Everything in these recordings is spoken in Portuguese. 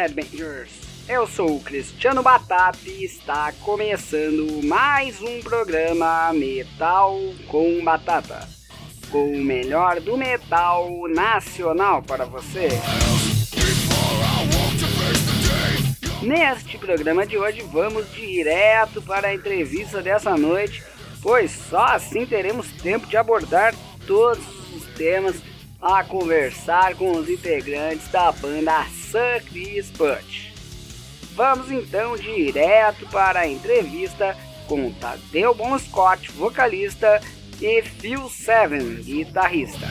Headbangers! Eu sou o Cristiano Batata e está começando mais um programa Metal com Batata, com o melhor do metal nacional para você. Neste programa de hoje vamos direto para a entrevista dessa noite, pois só assim teremos tempo de abordar todos os temas a conversar com os integrantes da banda Sucris Punch. Vamos então direto para a entrevista com Tadeu Bon Scott, vocalista, e Phil Seven, guitarrista.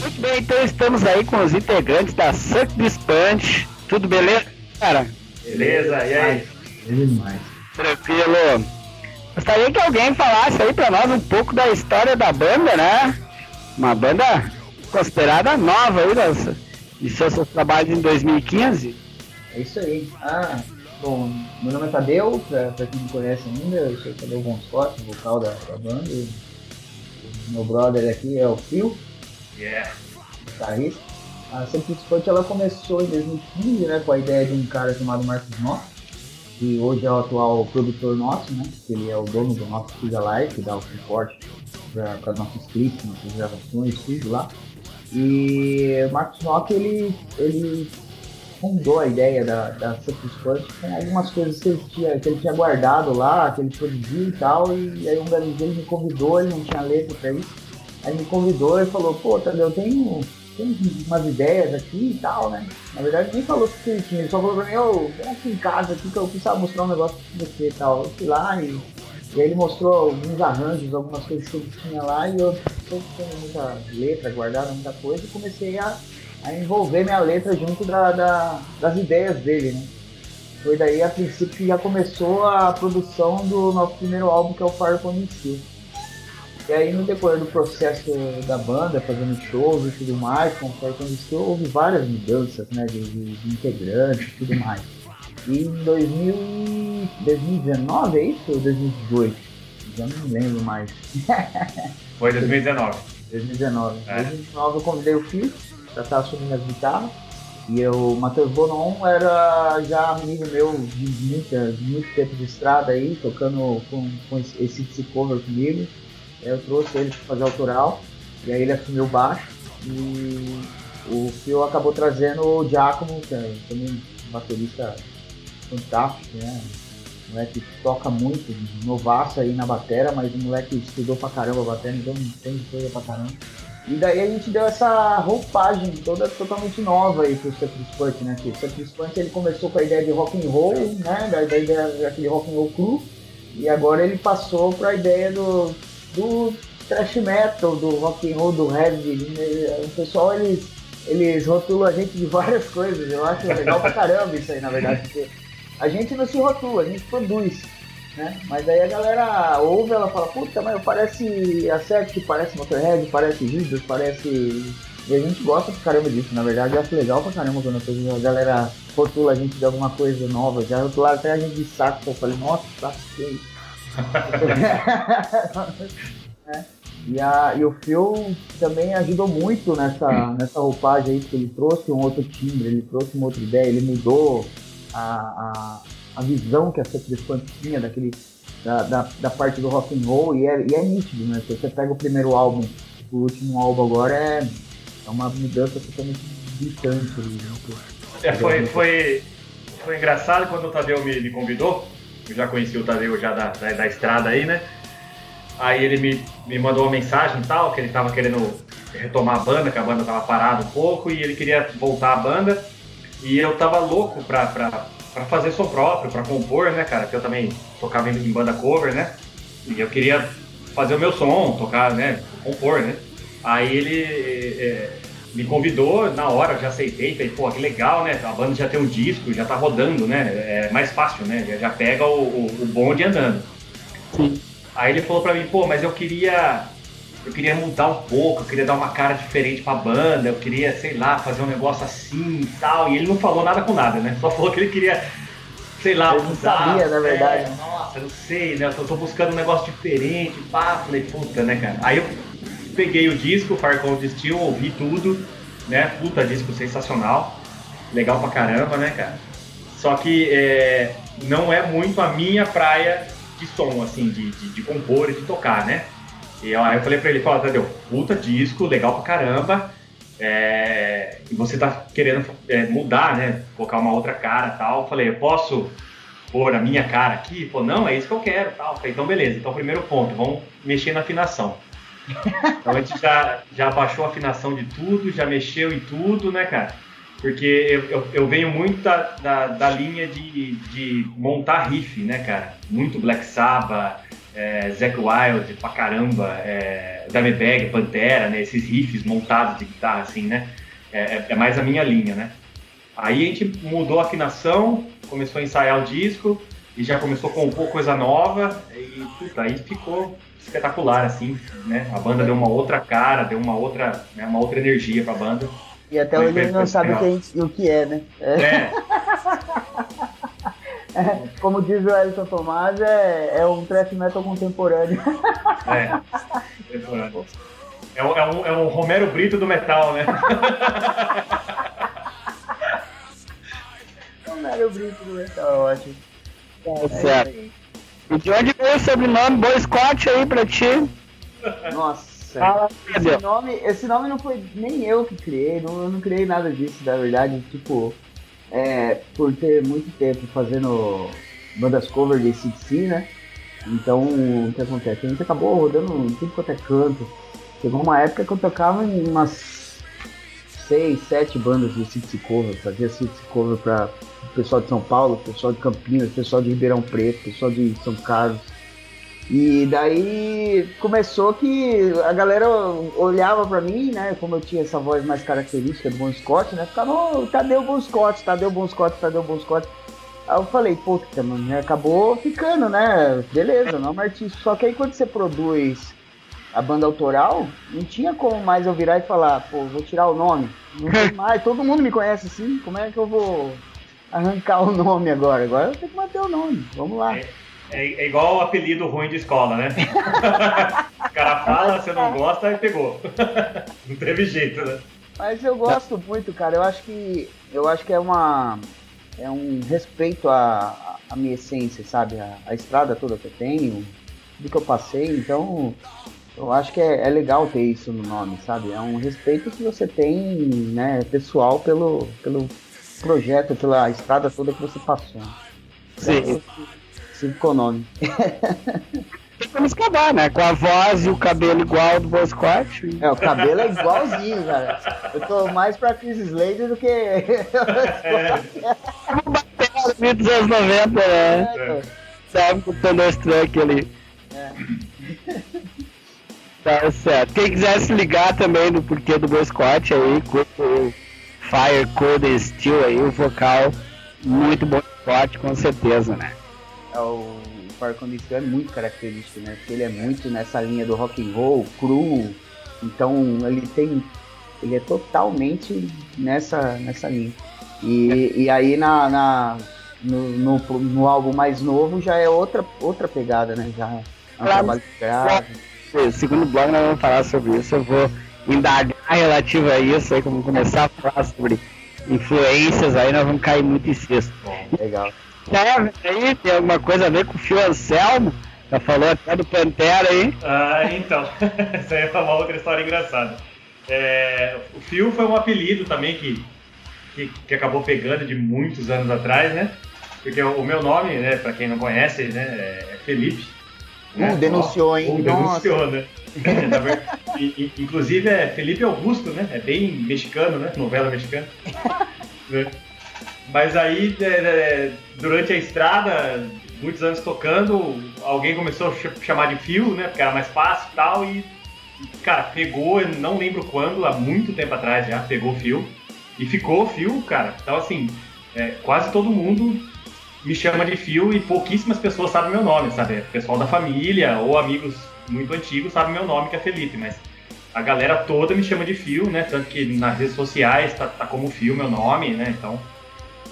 Muito bem, então estamos aí com os integrantes da Sucris Punch. Tudo beleza, cara? Beleza, e aí? Beleza demais. Tranquilo. Gostaria que alguém falasse aí pra nós um pouco da história da banda, né? Uma banda considerada nova aí, das, iniciou seus trabalhos em 2015. É isso aí. Ah, bom, meu nome é Tadeu, pra, pra quem me conhece ainda, eu sou o Tadeu Scott, vocal da, da banda. E, o meu brother aqui é o Phil, Yeah. guitarrista. A Sempre Sport ela começou em 2015, né, com a ideia de um cara chamado Marcos Nossa, que hoje é o atual produtor nosso, né, ele é o dono do nosso Studio Live, que dá o suporte para os nossos clipes, nossas gravações, tudo lá. E o Marcos Nock, ele, ele fundou a ideia da, da Sempre Sport com algumas coisas que ele, tinha, que ele tinha guardado lá, que ele produziu e tal, e aí um ele me convidou, ele não tinha letra para isso, aí me convidou e falou, pô, Tadeu, eu tenho tem umas ideias aqui e tal, né? Na verdade nem falou que ele tinha, ele só falou pra mim, ô, vem aqui em casa aqui que eu precisava mostrar um negócio pra você e tal. Eu fui lá e, e aí ele mostrou alguns arranjos, algumas coisas que ele tinha lá e eu eu tinha muita letra guardada, muita coisa, e comecei a, a envolver minha letra junto da, da- das ideias dele, né? Foi daí a princípio que já começou a produção do nosso primeiro álbum, que é o Fire Steel. E aí no decorrer do processo da banda, fazendo shows e tudo mais, com o Fire From Steel, houve várias mudanças, né, de, de- de integrantes e tudo mais. E em 2000, e- 2019, é isso? Ou 2018? Já não lembro mais. Foi 2019. 2019. Em É. 2019 eu convidei o Fio pra estar assumindo as guitarras. E eu, o Matheus Bonon era já amigo meu de, muita, de muito tempo de estrada aí, tocando com, com esse, esse esse cover comigo. Eu trouxe ele para fazer autoral, e aí ele assumiu baixo. E o Fio acabou trazendo o Giacomo, que é também um baterista fantástico, né? O moleque toca muito, novaço aí na batera, mas o moleque estudou pra caramba a batera, então tem coisa pra caramba. E daí a gente deu essa roupagem toda totalmente nova aí pro Sepris Punch, né? Que o Sepris Punch ele começou com a ideia de rock and roll, né? Da ideia daquele rock and roll cru, e agora ele passou pra ideia do, do thrash metal, do rock and roll, do heavy. né? O pessoal eles, eles rotulam a gente de várias coisas, eu acho legal pra caramba isso aí, na verdade, porque a gente não se rotula, a gente produz. Né? Mas aí a galera ouve, ela fala, puta, mas parece a Sect, parece Motorhead, parece Judas, parece. E a gente gosta pra caramba disso, na verdade eu acho legal pra caramba quando a galera rotula a gente de alguma coisa nova. Já rotularam até a gente de saco, eu falei, nossa, saco, que é? E, a, e o Phil também ajudou muito nessa, nessa roupagem aí, porque ele trouxe um outro timbre, ele trouxe uma outra ideia, ele mudou a, a, a visão que a Secret Punch tinha daquele, da, da, da parte do rock and roll e é, e é nítido, né? Se você pega o primeiro álbum, o último álbum agora é, é uma mudança totalmente ali, né? É, foi, foi, foi engraçado quando o Tadeu me, me convidou. Eu já conheci o Tadeu já da, da, da estrada aí, né? Aí ele me, me mandou uma mensagem e tal, que ele tava querendo retomar a banda, que a banda tava parada um pouco, e ele queria voltar a banda. E eu tava louco pra, pra, pra fazer som próprio, pra compor, né, cara? Que eu também tocava em, em banda cover, né? E eu queria fazer o meu som, tocar, né? Compor, né? Aí ele é, me convidou, na hora eu já aceitei, falei, pô, que legal, né? A banda já tem um disco, já tá rodando, né? É mais fácil, né? Já, já pega o, o, o bonde andando. Sim. Aí ele falou pra mim, pô, mas eu queria. Eu queria mudar um pouco, eu queria dar uma cara diferente pra banda, eu queria, sei lá, fazer um negócio assim e tal. E ele não falou nada com nada, né? Só falou que ele queria, sei lá, não mudar. sabia, na verdade. É, nossa, eu não sei, né? Eu tô, tô buscando um negócio diferente, pá. Falei, puta, né, cara? Aí eu peguei o disco, Far Cold Steel, ouvi tudo, né? Puta disco sensacional, legal pra caramba, né, cara? Só que é, não é muito a minha praia de som, assim, de, de, de compor e de tocar, né? E aí eu falei pra ele, fala, Tadeu, puta disco, legal pra caramba, é, e você tá querendo é, mudar, né? Colocar uma outra cara tal. Eu falei, eu posso pôr a minha cara aqui? Pô, não, é isso que eu quero tal. Eu falei, então beleza, então primeiro ponto, vamos mexer na afinação. Então a gente já, já baixou a afinação de tudo, já mexeu em tudo, né, cara? Porque eu, eu, eu venho muito da, da, da, linha de, de montar riff, né, cara? Muito Black Sabbath, é, Zack Wild pra caramba, é, Dimebag, Pantera, né? Esses riffs montados de guitarra, assim, né? É, é, é, mais a minha linha, né? Aí a gente mudou a afinação, começou a ensaiar o disco e já começou a compor coisa nova e puta, aí ficou espetacular, assim, né? A banda deu uma outra cara, deu uma outra, né, uma outra energia pra banda. E até hoje ele não sabe o que é, né? É. é. É, como diz o Elton Tomás, é, é um thrash metal contemporâneo. É, É, um, é, um, é um Romero Brito do metal, né? Romero Brito do metal, ótimo. Tá certo. E de onde veio o sobrenome Boy Scott aí pra ti? Nossa. Ah, esse, nome, esse nome não foi nem eu que criei, não, eu não criei nada disso, na verdade. Tipo, é, por ter muito tempo fazendo bandas cover de CDC, né? Então, o que acontece? A gente acabou rodando tudo quanto é canto. Chegou uma época que eu tocava em umas seis, sete bandas de CDC cover. Fazia CDC cover para o pessoal de São Paulo, pessoal de Campinas, pessoal de Ribeirão Preto, pessoal de São Carlos. E daí começou que a galera olhava para mim, né? Como eu tinha essa voz mais característica do Bon Scott, né? Ficava, oh, Tadeu Bon Scott, Tadeu Bon Scott, Tadeu Bon Scott. Aí eu falei, puta, mano, né, acabou ficando, né? Beleza, não é artista. Só que aí quando você produz a banda autoral, não tinha como mais eu virar e falar, pô, vou tirar o nome. Não tem mais, todo mundo me conhece assim, como é que eu vou arrancar o nome agora? Agora eu tenho que manter o nome, vamos lá. É. É, é igual o apelido ruim de escola, né? o cara fala, você não gosta e pegou. não teve jeito, né? Mas eu gosto muito, cara. Eu acho que eu acho que é uma é um respeito à, à minha essência, sabe? A, a, estrada toda que eu tenho, tudo que eu passei. Então, eu acho que é, é, legal ter isso no nome, sabe? É um respeito que você tem, né, pessoal pelo pelo projeto, pela estrada toda que você passou. Sim. Sim, com o nome. Vamos acabar, né? Com a voz e o cabelo igual do Bosquat. É, o cabelo é igualzinho, cara. Eu tô mais pra Chris Slater do que. é. Bateu dos anos 90, né? É, Sabe com o Thunderstruck ali. É. Tá certo. Quem quiser se ligar também no porquê do Bosquat aí, com o Fire Code Steel aí, o vocal muito bom forte, com certeza, né? É o Far Condition é muito característico, né? Porque ele é muito nessa linha do rock and roll, cru. Então ele tem. Ele é totalmente nessa, nessa linha. E, e aí na, na no, no, no, álbum mais novo já é outra, outra pegada, né? Já é um trabalho grave. Segundo bloco nós vamos falar sobre isso, eu vou indagar relativo a isso, aí como começar a falar sobre influências, aí nós vamos cair muito em cesto. Legal. Kevin aí, tem alguma coisa a ver com o Fio Anselmo? Já falou até do Pantera aí. Ah, então. Isso aí é uma outra história engraçada. É, o Fio foi um apelido também que, que, que, acabou pegando de muitos anos atrás, né? Porque o, o meu nome, né, pra quem não conhece, né, é Felipe. Né? denunciou, hein? Uh, denunciou, né? Inclusive é Felipe Augusto, né? É bem mexicano, né? Novela mexicana. né? Mas aí, é, é, durante a estrada, muitos anos tocando, alguém começou a chamar de fio, né? Porque era mais fácil e tal, e, cara, pegou, não lembro quando, há muito tempo atrás já, pegou fio. E ficou fio, cara. Então, assim, é, quase todo mundo me chama de fio e pouquíssimas pessoas sabem meu nome, sabe? O pessoal da família ou amigos muito antigos sabem meu nome, que é Felipe, mas a galera toda me chama de fio, né? Tanto que nas redes sociais tá, tá como fio meu nome, né? Então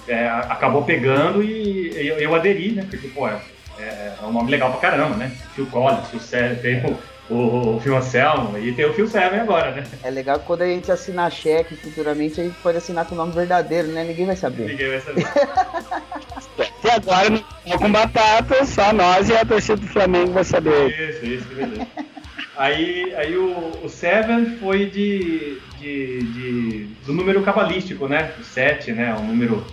é, acabou pegando e eu, eu, aderi, né? Porque, pô, é, é, um nome legal pra caramba, né? Phil Collins, sucesso, tem o, o, o Phil Anselmo e tem o Phil Seven agora, né? É legal que quando a gente assinar cheque futuramente, a gente pode assinar com o nome verdadeiro, né? Ninguém vai saber. Ninguém vai saber. e agora não com batata, só nós e a torcida do Flamengo vai saber. Isso, isso, beleza. Aí, aí o, o Seven foi de, de, de, do número cabalístico, né? O 7, né? Um número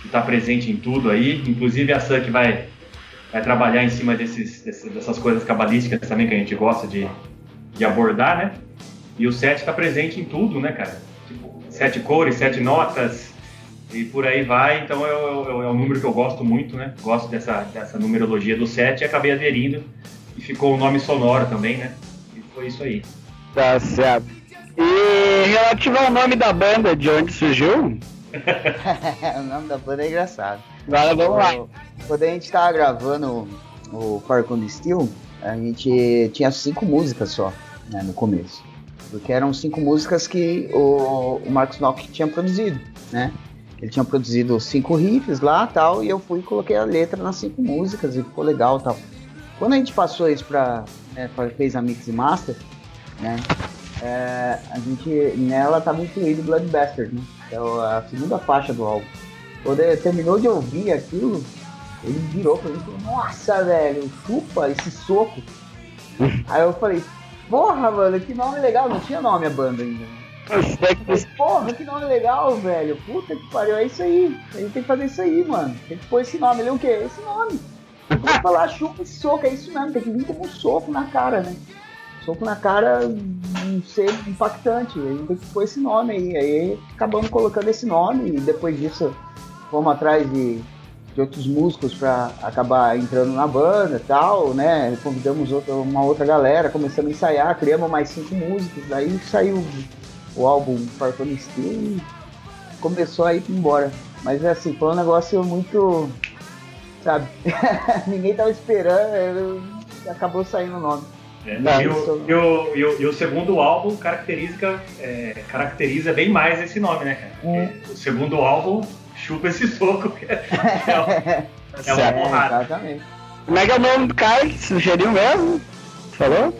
que está presente em tudo aí. Inclusive a Sun que vai vai trabalhar em cima desses, dessas coisas cabalísticas também que a gente gosta de, de abordar, né? E o 7 está presente em tudo, né, cara? Tipo, sete cores, sete notas e por aí vai. Então é, é, é um número que eu gosto muito, né? Gosto dessa, dessa numerologia do 7 e acabei aderindo. E ficou o um nome sonoro também, né? E foi isso aí. Tá certo. E relativo ao nome da banda, de onde surgiu? o nome da banda é engraçado. Agora vamos lá. Quando a gente tava gravando o Farcon Steel, a gente tinha cinco músicas só, né, no começo. Porque eram cinco músicas que o, o Marcos Nock tinha produzido, né? Ele tinha produzido cinco riffs lá tal, e eu fui e coloquei a letra nas cinco músicas e ficou legal tal. Quando a gente passou isso pra. Né, fez a mix e master, né? É, a gente. Nela tava incluído Blood Bastard, né? Que é a segunda faixa do álbum. Quando ele terminou de ouvir aquilo, ele virou pra mim e falou, nossa, velho, chupa esse soco. Aí eu falei, porra, mano, que nome legal, não tinha nome a banda ainda. Porra, que nome legal, velho. Puta que pariu, é isso aí. A gente tem que fazer isso aí, mano. Tem que pôr esse nome. Ele é o quê? Esse nome. Vou falar chupa esse soco, é isso mesmo, tem que vir como um soco na cara, né? Soco na cara ser impactante. A gente tem que pôr esse nome aí. Aí acabamos colocando esse nome e depois disso fomos atrás de, de outros músicos para acabar entrando na banda e tal, né? Convidamos outra, uma outra galera, começamos a ensaiar, criamos mais cinco músicos, daí saiu o álbum Farfone Steel e começou a ir embora. Mas assim, foi um negócio muito. Sabe? Ninguém tava esperando, acabou saindo o nome. É, e, o, e, o, e, o, e, o, segundo álbum caracteriza, é, caracteriza bem mais esse nome, né, cara? É. O segundo álbum chupa esse soco, que é, é, é uma porrada. Exatamente. Como é que é o nome do cara que sugeriu mesmo? Falou?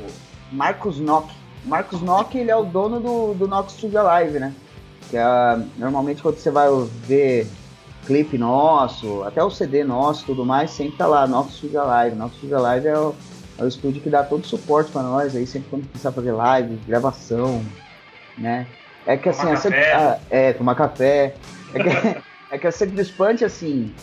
Marcos Nock. Marcos Nock, ele é o dono do, do Nock Studio Live, né? Que é, normalmente quando você vai ver clipe nosso, até o CD nosso tudo mais, sempre tá lá, Nox Studio Live. Nox Studio Live é o, é o estúdio que dá todo o suporte para nós aí, sempre quando precisar fazer live, gravação, né? É que assim, é, sempre, ah, é, tomar café. É que, É que a Secret Punch, assim,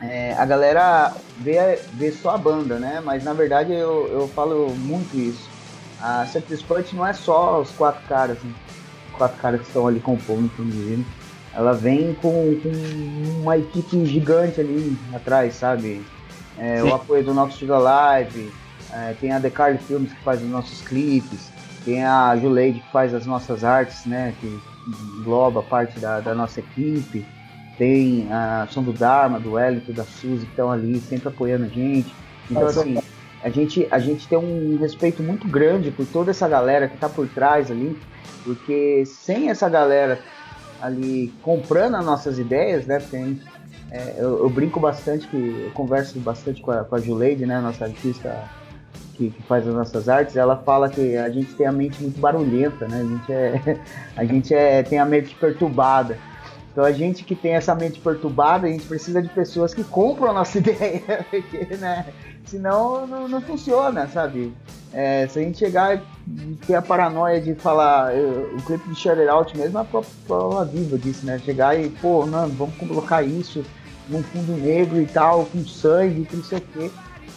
é, a galera vê, vê só a banda, né? Mas na verdade eu, eu falo muito isso. A Secret Punch não é só os quatro caras, né? Os quatro caras que estão ali compondo, inclusive. Ela vem com, com, uma equipe gigante ali atrás, sabe? É, o apoio do nosso Studio Live, é, tem a Decarly Filmes que faz os nossos clipes, tem a Juleide que faz as nossas artes, né? Que engloba parte da, da nossa equipe tem a Som do Dharma, do Wellington, da Suzy, que estão ali sempre apoiando a gente. Então, assim, a gente, a gente tem um respeito muito grande por toda essa galera que está por trás ali, porque sem essa galera ali comprando as nossas ideias, né? Porque gente, é, eu, eu, brinco bastante, que eu converso bastante com a, com a Juleide, né? Nossa artista que, que, faz as nossas artes, ela fala que a gente tem a mente muito barulhenta, né? A gente, é, a gente é, tem a mente perturbada. Então a gente que tem essa mente perturbada, a gente precisa de pessoas que compram a nossa ideia, porque, né? Senão não, não funciona, sabe? É, se a gente chegar e ter a paranoia de falar, eu, o clipe de Shut Out mesmo, a prova viva disso, né? Chegar e, pô, não, vamos colocar isso num fundo negro e tal, com sangue, com não sei o quê.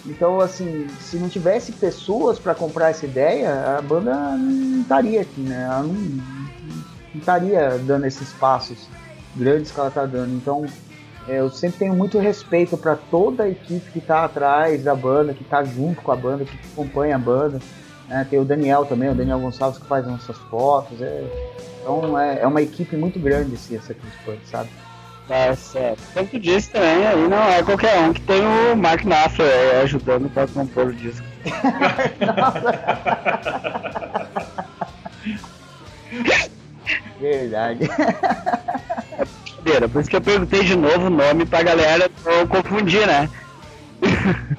Então, assim, se não tivesse pessoas para comprar essa ideia, a banda não estaria aqui, né? Ela não, não estaria dando esses passos grandes que ela tá dando. Então, é, eu sempre tenho muito respeito para toda a equipe que tá atrás da banda, que tá junto com a banda, que acompanha a banda. Né? Tem o Daniel também, o Daniel Gonçalves que faz nossas fotos. É, então é, é, uma equipe muito grande assim, essa Chris sabe? Tá certo. Como tu disse também, aí não é qualquer um que tem o Mark Knopfler ajudando para compor o disco. Verdade. Por isso que eu perguntei de novo o nome pra galera não confundir, né?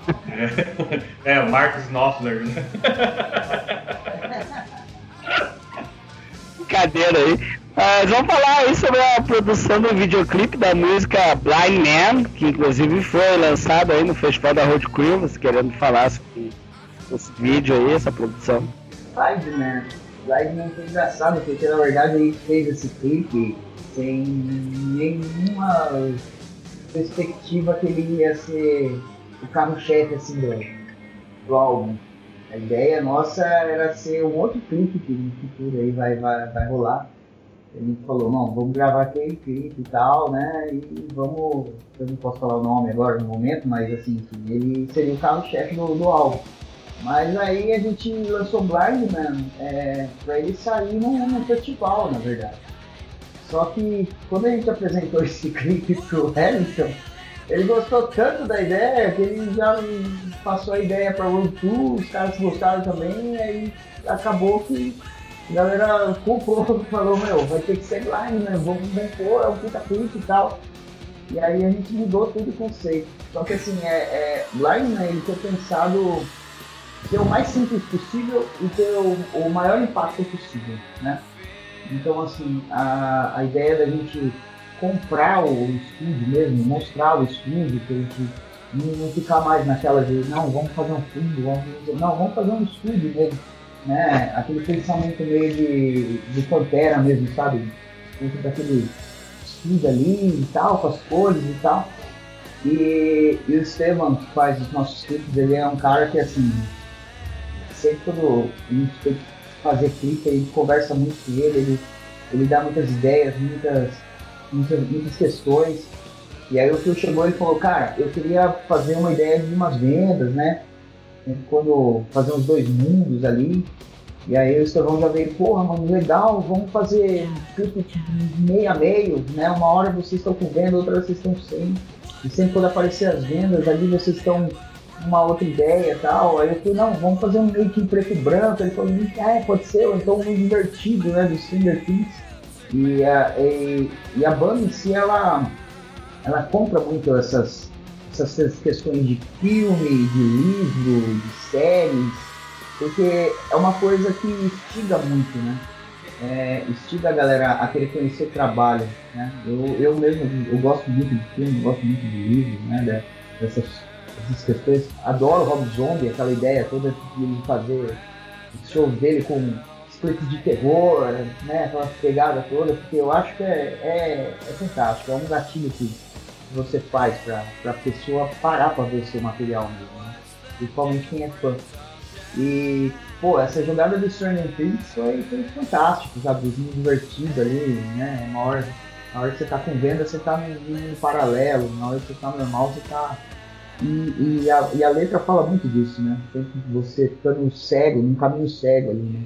É, é Marcos Knopfler. Né? brincadeira aí. Mas vamos falar aí sobre a produção do videoclipe da música Blind Man, que inclusive foi lançado aí no Festival da Road Crew, você querendo falar sobre esse vídeo aí, essa produção. Blind Man. Blind Man foi engraçado, porque na verdade a gente fez esse clipe sem nenhuma perspectiva que ele ia ser o carro-chefe assim do, do álbum. A ideia nossa era ser um outro clipe que no futuro aí vai, vai, vai rolar. Ele falou, não, vamos gravar aquele clipe e tal, né? E vamos. Eu não posso falar o nome agora no momento, mas assim, ele seria o carro-chefe do, do álbum. Mas aí a gente lançou Blind Man é, pra ele sair num, num festival, na verdade. Só que quando a gente apresentou esse clipe pro Hamilton, ele gostou tanto da ideia que ele já passou a ideia para o Tour, os caras gostaram também, aí acabou que a galera culpou, falou, meu, vai ter que ser blind, né? Vamos pôr, é um puta clipe e tal. E aí a gente mudou tudo o conceito. Só que assim, é, é, blind, né, ele foi pensado ser o mais simples possível e ter o, o maior impacto possível, né? Então assim, a, a ideia da gente comprar o estúdio mesmo, mostrar o estúdio, que a gente não, ficar mais naquela de não, vamos fazer um fundo, vamos não, vamos fazer um estúdio mesmo, né? Aquele pensamento meio de, de Pantera mesmo, sabe? Dentro daquele estúdio ali e tal, com as cores e tal. E, e o Esteban, que faz os nossos clipes, ele é um cara que assim, sempre quando a gente tem fazer clipe, gente conversa muito com ele, ele, ele dá muitas ideias, muitas muitas, muitas questões. E aí o Phil chegou e falou, cara, eu queria fazer uma ideia de umas vendas, né? Quando fazer uns dois mundos ali. E aí o Estevão já veio, porra, mano, legal, vamos fazer tudo meio a meio, né? Uma hora vocês estão com venda, outra vocês estão sem. E sempre quando aparecer as vendas, ali vocês estão uma outra ideia e tal. Aí eu falei, não, vamos fazer um meio que preto e branco. Ele falou, é, pode ser, ou então um invertido, né? Do Stranger Things. E a, e, e a banda em si, ela, ela compra muito essas, essas questões de filme, de livro, de séries, porque é uma coisa que instiga muito, né? É, instiga a galera a querer conhecer o trabalho, né? Eu, eu mesmo, eu gosto muito de filme, gosto muito de livro, né? Dessas, dessas questões. Adoro Rob Zombie, aquela ideia toda de fazer show dele com clipes de terror, né? Aquela pegada toda, porque eu acho que é, é, é fantástico, é um gatilho que você faz pra, pra pessoa parar pra ver seu material mesmo, né? Principalmente quem é fã. E, pô, essa jogada do Stranger Things foi, foi fantástico, sabe? Muito divertido ali, né? Uma hora, na hora que você tá com venda, você tá no paralelo, na hora que você tá normal, você tá. E, e, a, e a letra fala muito disso, né? Você ficando cego, num caminho cego ali, né?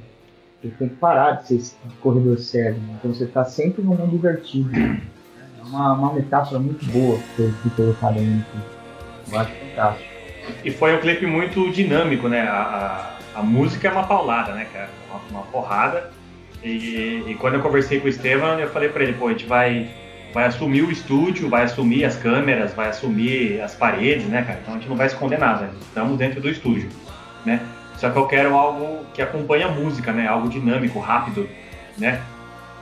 Você tem que parar de ser esse corredor cego. Né? Então você está sempre num mundo divertido. É uma, uma metáfora muito boa que foi colocada aí. Eu acho fantástico. E foi um clipe muito dinâmico, né? A, a, a música é uma paulada, né, cara? Uma, uma porrada. E, e, quando eu conversei com o Estevam, eu falei para ele, pô, a gente vai, vai assumir o estúdio, vai assumir as câmeras, vai assumir as paredes, né, cara? Então a gente não vai esconder nada. Estamos dentro do estúdio, né? Só que eu quero algo que acompanhe a música, né? Algo dinâmico, rápido, né?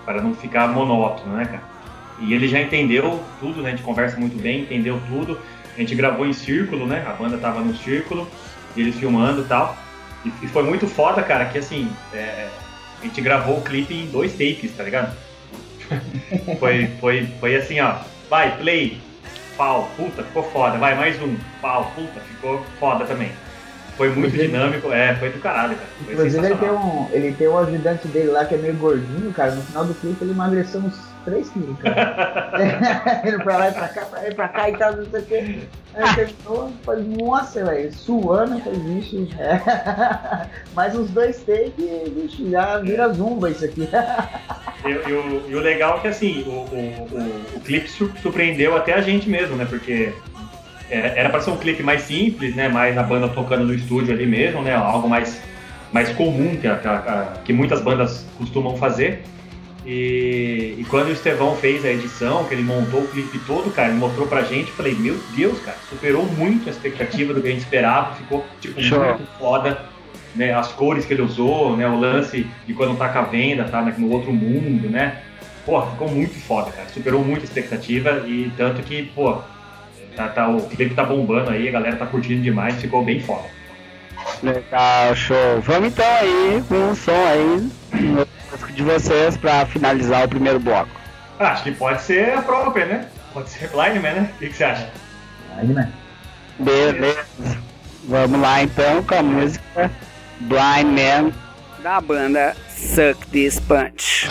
Para não ficar monótono, né, cara? E ele já entendeu tudo, né? A gente conversa muito bem, entendeu tudo. A gente gravou em círculo, né? A banda tava no círculo, eles filmando e tal. E, foi muito foda, cara, que assim, é, a gente gravou o clipe em dois takes, tá ligado? foi, foi, foi assim, ó. Vai, play, pau, puta, ficou foda. Vai, mais um, pau, puta, ficou foda também. Foi muito Inclusive, dinâmico, é, foi do caralho, cara. Foi Inclusive ele tem, um, ele tem um ajudante dele lá que é meio gordinho, cara. No final do clipe ele emagreceu uns 3 quilos, cara. Indo pra lá e pra cá, pra lá e pra cá e tal, não sei o que. Aí terminou, falei, nossa, velho, suando, falei, bicho, é. mais uns dois takes, bicho, já vira zumba isso aqui. E, e, o, e legal é que assim, o, o, o, o clipe surpreendeu até a gente mesmo, né? Porque era para ser um clipe mais simples, né? Mais a banda tocando no estúdio ali mesmo, né? Algo mais, mais comum que, a, a, que muitas bandas costumam fazer. E, e, quando o Estevão fez a edição, que ele montou o clipe todo, cara, ele mostrou pra gente, eu falei, meu Deus, cara, superou muito a expectativa do que a gente esperava, ficou, tipo, Show. muito foda. né, as cores que ele usou, né, o lance de quando tá com a venda, tá no outro mundo, né? Pô, ficou muito foda, cara. Superou muito a expectativa e tanto que, pô, tá, tá, o clipe tá bombando aí, a galera tá curtindo demais, ficou bem foda. Legal, show. Vamos então aí com um som aí de vocês pra finalizar o primeiro bloco. Ah, acho que pode ser a própria, né? Pode ser Blind Man, né? O que, que você acha? Blind Man. Beleza. Vamos lá então com a música Blind Man da banda Suck This Punch.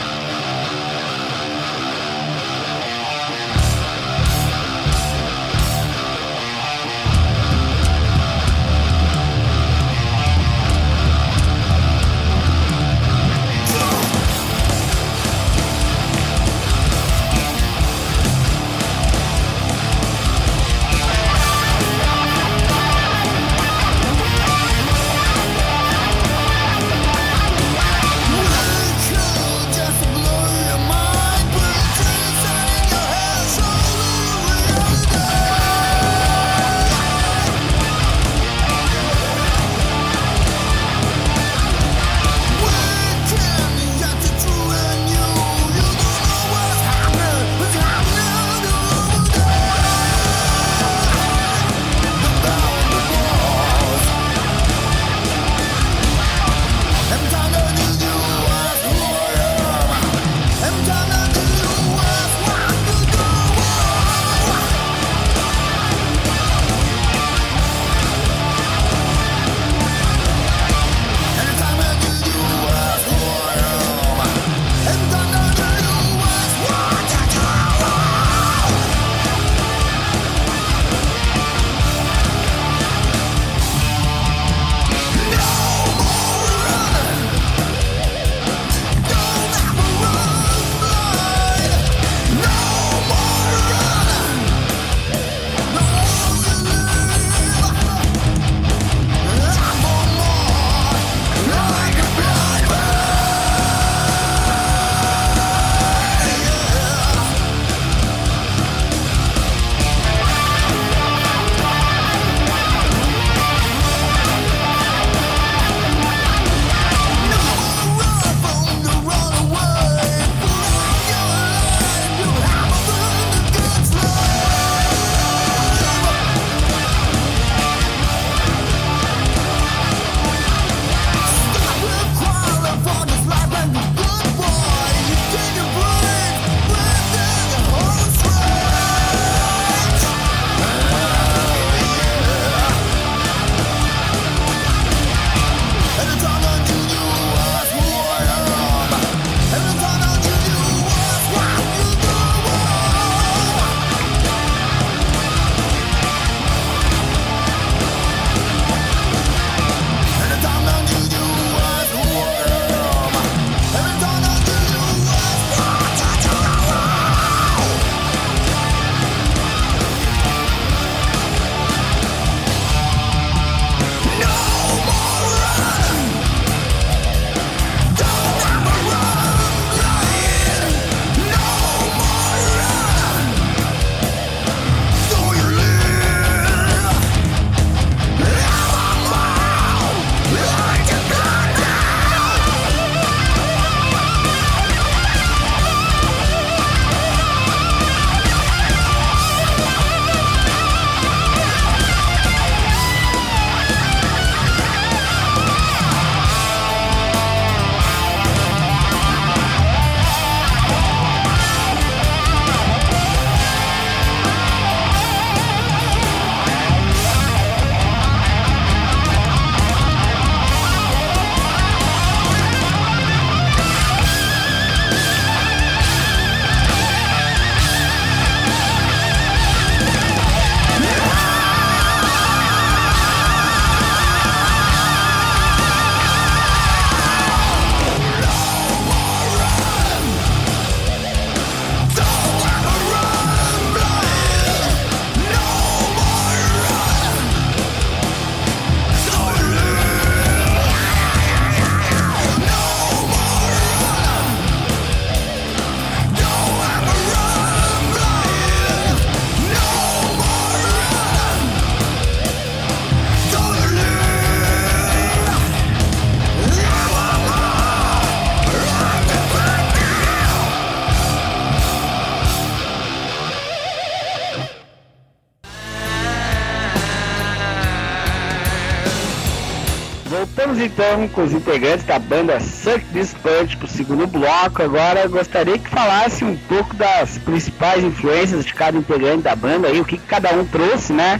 Então com os integrantes da banda Suck This Punch para o segundo bloco. Agora gostaria que falasse um pouco das principais influências de cada integrante da banda aí, o que cada um trouxe, né?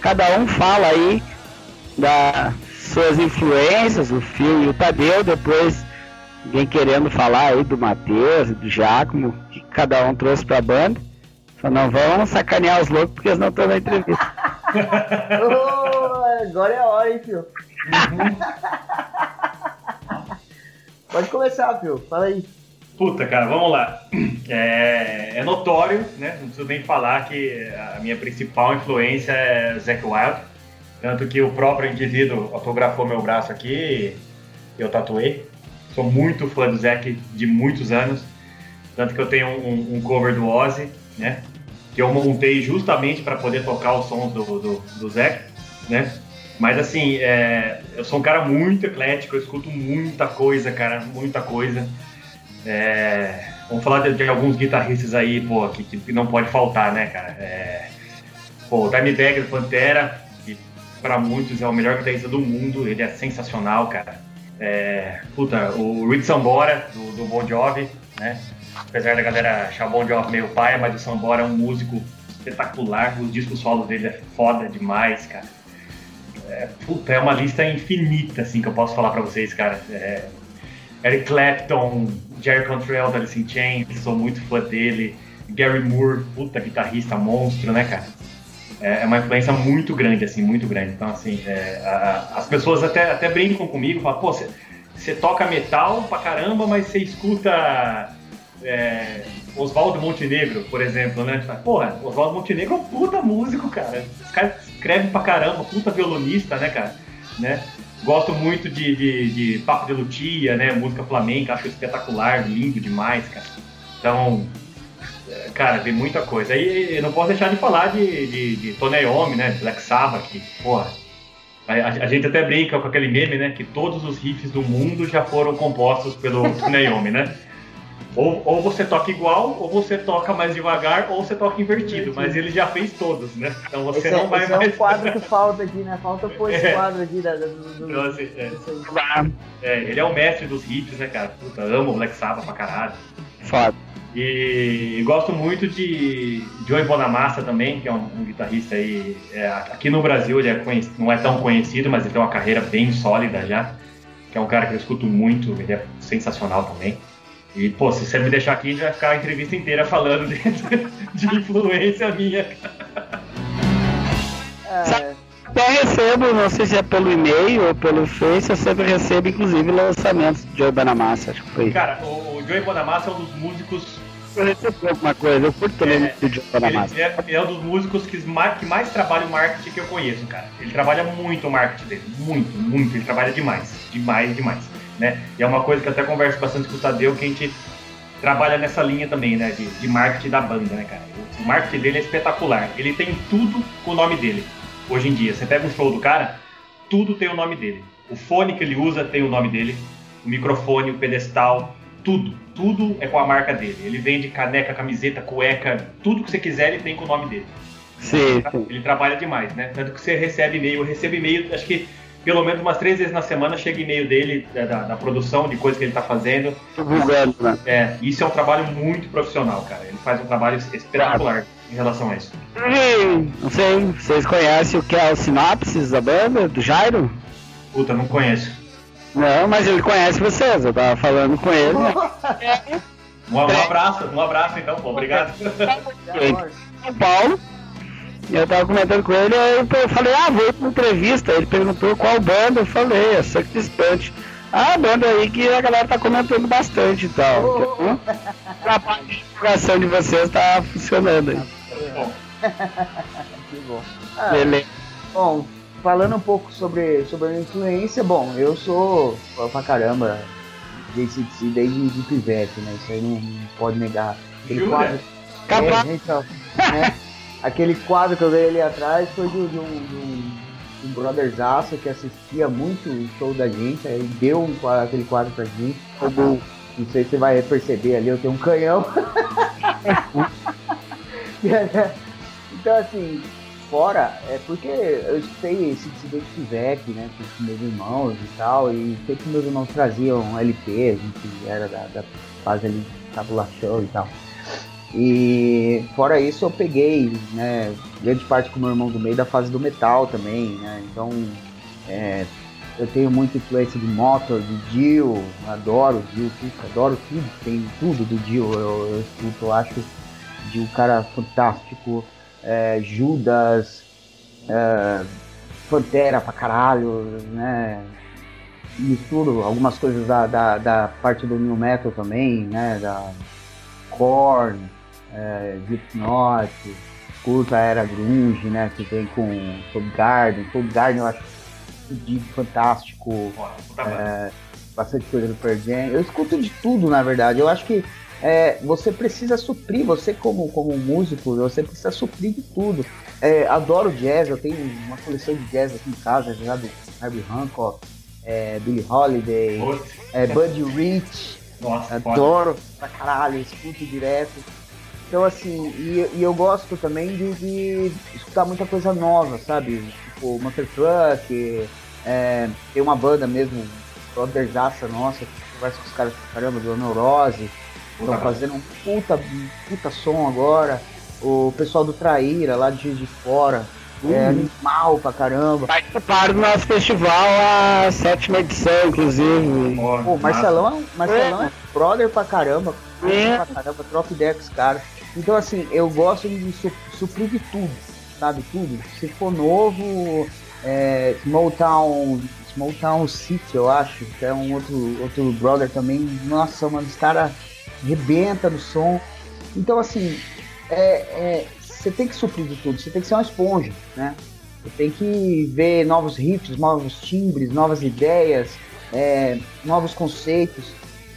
Cada um fala aí das suas influências, o Phil e o Tadeu, depois alguém querendo falar aí do Matheus, do Giacomo, o que cada um trouxe para a banda. Só não vamos sacanear os loucos porque eles não estão na entrevista. agora é a hora, hein, Fio? Uhum. Pode começar, Fio. Fala aí. Puta, cara, vamos lá. É, é, notório, né? Não preciso nem falar que a minha principal influência é Zack Wild. Tanto que o próprio indivíduo autografou meu braço aqui e eu tatuei. Sou muito fã do Zack de muitos anos. Tanto que eu tenho um, um cover do Ozzy, né? Que eu montei justamente para poder tocar os sons do, do, do Zack, né? Mas assim, é, eu sou um cara muito eclético, eu escuto muita coisa, cara, muita coisa. É, vamos falar de, de, alguns guitarristas aí, pô, que, que, não pode faltar, né, cara? É, pô, Dimebag do Pantera, que para muitos é o melhor guitarrista do mundo, ele é sensacional, cara. É, puta, o Rick Sambora, do, do Bon Jovi, né? Apesar da galera achar o Bon Jovi meio paia, mas o Sambora é um músico espetacular, os discos solos dele é foda demais, cara é, puta, é uma lista infinita, assim, que eu posso falar pra vocês, cara. É, Eric Clapton, Jerry Cantrell da Alice in Chains, sou muito fã dele. Gary Moore, puta, guitarrista monstro, né, cara? É, é uma influência muito grande, assim, muito grande. Então, assim, é, a, as pessoas até, até brincam comigo, falam, pô, você toca metal pra caramba, mas você escuta é, Oswaldo Montenegro, por exemplo, né? Porra, Oswaldo Montenegro é um puta músico, cara. Os caras escrevem pra caramba, puta violonista, né, cara? Né? Gosto muito de, de, de Papo de Lutia, né? Música flamenca, acho espetacular, lindo demais, cara. Então, é, cara, tem muita coisa. Aí eu não posso deixar de falar de, de, de Tony Iommi, né? Black Sabbath, que, porra, a, a, gente até brinca com aquele meme, né? Que todos os riffs do mundo já foram compostos pelo Tony Iommi, né? Ou, ou você toca igual, ou você toca mais devagar, ou você toca invertido, mas ele já fez todos, né? Então você esse não é, vai esse mais. é um quadro que falta aqui, né? Falta pôr esse é. quadro aqui da, do, do, então, assim, é. é. ele é o mestre dos hits, né, cara? Puta, amo o Black Sabbath pra caralho. Foda. E, e, gosto muito de Joey Bonamassa também, que é um, um guitarrista aí. É, aqui no Brasil ele é não é tão conhecido, mas ele tem uma carreira bem sólida já. Que é um cara que eu escuto muito, ele é sensacional também. E, pô, se você me deixar aqui, já vai ficar a entrevista inteira falando de, de influência minha. É. Até recebo, não sei se é pelo e-mail ou pelo Face, eu sempre recebo, inclusive, lançamentos de Joey Bonamassa, acho que foi. Cara, o, o Joey Bonamassa é um dos músicos eu recebi alguma coisa, eu curto é, muito de ele, é, é um dos músicos que mais, que mais trabalha o marketing que eu conheço, cara. Ele trabalha muito o marketing dele, muito, muito, ele trabalha demais, demais, demais né? E é uma coisa que eu até converso bastante com o Tadeu, que a gente trabalha nessa linha também, né? De, de marketing da banda, né, cara? O marketing dele é espetacular. Ele tem tudo com o nome dele. Hoje em dia, você pega um show do cara, tudo tem o nome dele. O fone que ele usa tem o nome dele, o microfone, o pedestal, tudo. Tudo é com a marca dele. Ele vende caneca, camiseta, cueca, tudo que você quiser ele tem com o nome dele. Sim. Ele trabalha demais, né? Tanto que você recebe e-mail, eu recebo e-mail, acho que pelo menos umas três vezes na semana chega e-mail dele, da, da, produção, de coisas que ele está fazendo. né? É, isso é um trabalho muito profissional, cara. Ele faz um trabalho espetacular em relação a isso. não sei, vocês conhecem o que é o Sinopsis da banda, do Jairo? Puta, não conheço. Não, mas ele conhece vocês, eu tava falando com ele. Né? um, um abraço, um abraço então, pô, obrigado. São Paulo. E eu tava comentando com ele, aí eu falei, ah, vou pra entrevista. Ele perguntou qual banda, eu falei, é Suck Distante. Ah, a banda aí que a galera tá comentando bastante e tal. Oh. Então, a parte de divulgação de vocês tá funcionando aí. que bom. Ah, Beleza. Bom, falando um pouco sobre, sobre a minha influência, bom, eu sou pra caramba de ACDC desde de pivete, né? Isso aí não, não pode negar. Aquele quadro. Capaz. É, então, né? Aquele quadro que eu vi ali atrás foi de, de um, de um, um brotherzaço que assistia muito o show da gente, aí deu um, aquele quadro pra gente. Não sei se você vai perceber ali, eu tenho um canhão. então assim, fora é porque eu escutei esse CD de Vec, né, com meus irmãos e tal, e sempre meus irmãos traziam LP, a gente era da, da fase ali de tabulação e tal. E fora isso eu peguei, né, grande parte com meu irmão do meio da fase do metal também, né, então é, eu tenho muita influência de Motor, de Dio, adoro Dio, adoro tudo, tem tudo do Dio, eu, eu escuto, eu acho de um cara fantástico, é, Judas, é, Pantera pra caralho, né? Misturo algumas coisas da, da, da, parte do New Metal também, né? Da Korn, é, Slipknot, curto a era grunge, né? Que vem com Soundgarden. Soundgarden eu acho fudido, fantástico. É, bastante coisa do Pearl Jam. Eu escuto de tudo, na verdade. Eu acho que é, você precisa suprir, você como, como músico, você precisa suprir de tudo. É, adoro jazz, eu tenho uma coleção de jazz aqui em casa, já do Herbie Hancock, é, Billie Holiday, é, Buddy Rich, Nossa, adoro pra caralho, escuto direto. Então assim, e, e eu gosto também de, de, escutar muita coisa nova, sabe? Tipo, Monster Truck, é, tem uma banda mesmo, brotherzaça nossa, que conversa com os caras pra caramba, do Neurose, Estão fazendo um puta, puta som agora. O pessoal do Traíra, lá de de Fora, uhum. é animal pra caramba. Participaram do nosso festival, a sétima edição, inclusive. Pô, Marcelão, Marcelão é. é brother pra caramba. É. Pra caramba, troca ideia com os caras. Então, assim, eu gosto de suprir de tudo, sabe? Tudo. Se for novo, é, Small Town, Small Town City, eu acho, que é um outro, outro brother também. Nossa, mano, os caras rebenta no som. Então, assim, é, é, você tem que suprir de tudo, você tem que ser uma esponja, né? Você tem que ver novos riffs, novos timbres, novas ideias, é, novos conceitos,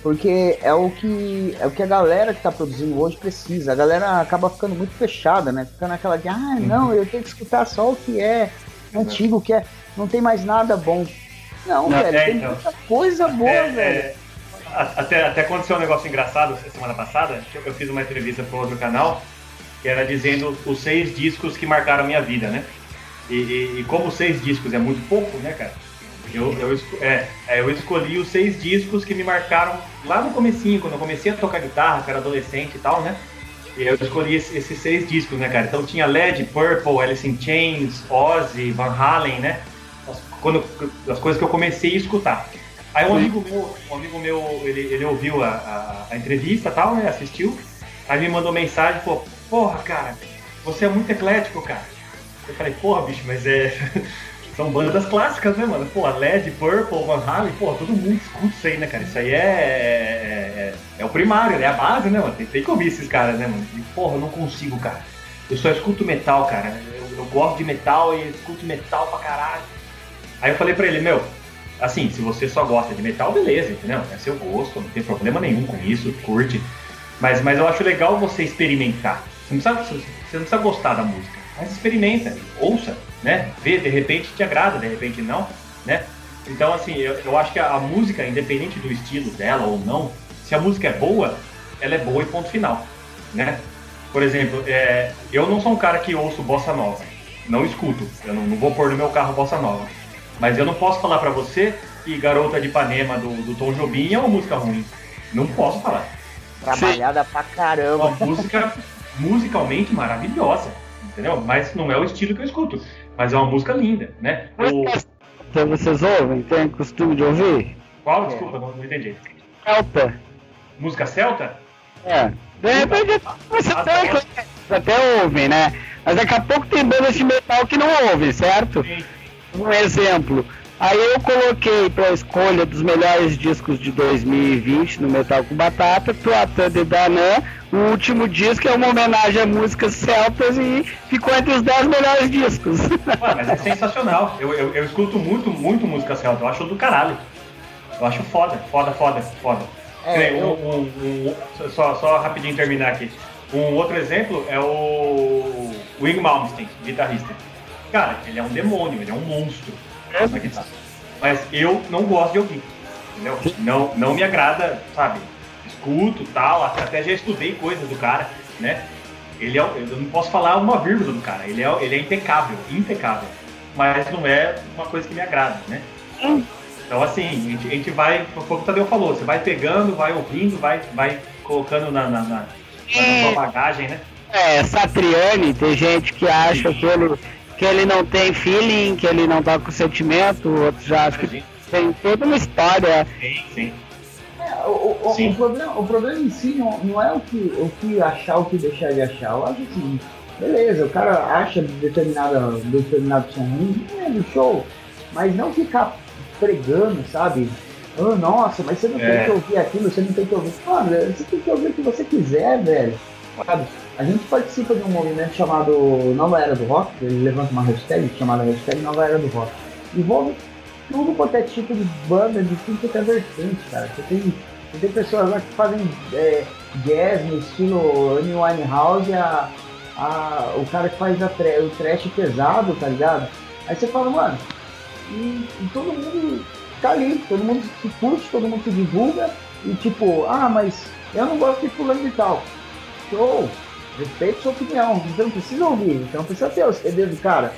porque é o que é o que a galera que está produzindo hoje precisa. A galera acaba ficando muito fechada, né? Fica naquela de, ah, não, uhum. eu tenho que escutar só o que é antigo, o que é, não tem mais nada bom. Não, não velho, é, tem então. muita coisa boa, é, é velho. Até, até aconteceu um negócio engraçado semana passada. Eu fiz uma entrevista para outro canal que era dizendo os seis discos que marcaram a minha vida, né? E, e, e como seis discos é muito pouco, né, cara? Eu, eu, é, é, eu escolhi os seis discos que me marcaram lá no comecinho, quando eu comecei a tocar guitarra, que era adolescente e tal, né? E eu escolhi esses seis discos, né, cara? Então tinha Led, Purple, Alice in Chains, Ozzy, Van Halen, né? As, quando, as coisas que eu comecei a escutar. Aí um amigo meu, um amigo meu, ele, ele ouviu a, a, a entrevista e tal, né? Assistiu. Aí me mandou mensagem e falou, porra, cara, você é muito eclético, cara. Eu falei, porra, bicho, mas é. São bandas clássicas, né, mano? Pô, Led, Purple, Van Halen, pô, todo mundo escuta isso aí, né, cara? Isso aí é, é, é, é o primário, né? É a base, né, mano? Tem, tem que ouvir esses caras, né, mano? E, porra, eu não consigo, cara. Eu só escuto metal, cara. Eu, eu gosto de metal e escuto metal pra caralho. Aí eu falei pra ele, meu, assim, se você só gosta de metal, beleza, entendeu? É seu gosto, não tem problema nenhum com isso, curte. Mas, mas eu acho legal você experimentar. Você não, precisa, você não precisa gostar da música, mas experimenta, ouça, né? Vê, de repente te agrada, de repente não, né? Então, assim, eu, eu acho que a, a música, independente do estilo dela ou não, se a música é boa, ela é boa e ponto final, né? Por exemplo, é, eu não sou um cara que ouço bossa nova, não escuto, eu não, não vou pôr no meu carro bossa nova. Mas eu não posso falar para você que Garota de Ipanema do, do Tom Jobim é uma música ruim. Não posso falar. Trabalhada Sim. pra caramba. Uma música musicalmente maravilhosa, entendeu? Mas não é o estilo que eu escuto. Mas é uma música linda, né? O... Então vocês ouvem? Tem costume de ouvir? Qual? Desculpa, não, não entendi. Celta. Música celta? É. De repente você até, até ouve, né? Mas daqui a pouco tem bandas de metal que não ouvem, certo? Sim um exemplo. Aí eu coloquei para escolha dos melhores discos de 2020 no Metal com Batata, Tuatã de Danã, o último disco é uma homenagem a músicas celtas e ficou entre os 10 melhores discos. Ué, mas é sensacional. Eu, eu, eu, escuto muito, muito música celta, eu acho do caralho. Eu acho foda, foda, foda, foda. É, um, um, um, só, só rapidinho terminar aqui. Um outro exemplo é o Wing Malmsteen, guitarrista. Cara, ele é um demônio, ele é um monstro é. Mas eu não gosto de ouvir. Entendeu? Não, não me agrada, sabe? Escuto tal, até já estudei coisas do cara, né? ele é, eu não posso falar uma vírgula do cara, ele é, ele é impecável, impecável. Mas não é uma coisa que me agrada, né? Então, assim, a gente, a gente vai, como o Tadeu falou, você vai pegando, vai ouvindo, vai, vai colocando na, na, na, na É. sua bagagem, né? É, Satriani, tem gente que acha que ele, que ele não tem feeling, que ele não tá com sentimento, outros já acham que tem toda uma história. Sim, sim. É, o, o- Sim. o problema, o problema em si não, não é o que, o que achar, o que deixar de achar. Eu acho assim, beleza, o cara acha determinada, determinado som ruim, é do show, mas não ficar pregando, sabe? Oh, nossa, mas você não É. tem que ouvir aquilo, você não tem que ouvir. Mano, você tem que ouvir o que você quiser, velho. Sabe? A gente participa de um movimento chamado Nova Era do Rock, ele levanta uma hashtag chamada hashtag Nova Era do Rock. Envolve tudo quanto é tipo de banda, de tudo quanto é vertente, cara. Você tem, você tem pessoas lá que fazem é, jazz no estilo Amy Winehouse, a, a, o cara que faz a o trash pesado, tá ligado? Aí você fala, mano, e, e todo mundo tá ali, todo mundo se curte, todo mundo se divulga, e tipo, ah, mas eu não gosto de fulano de tal. Show! Respeito sua opinião, você não precisa ouvir, você não precisa ter os CD do cara,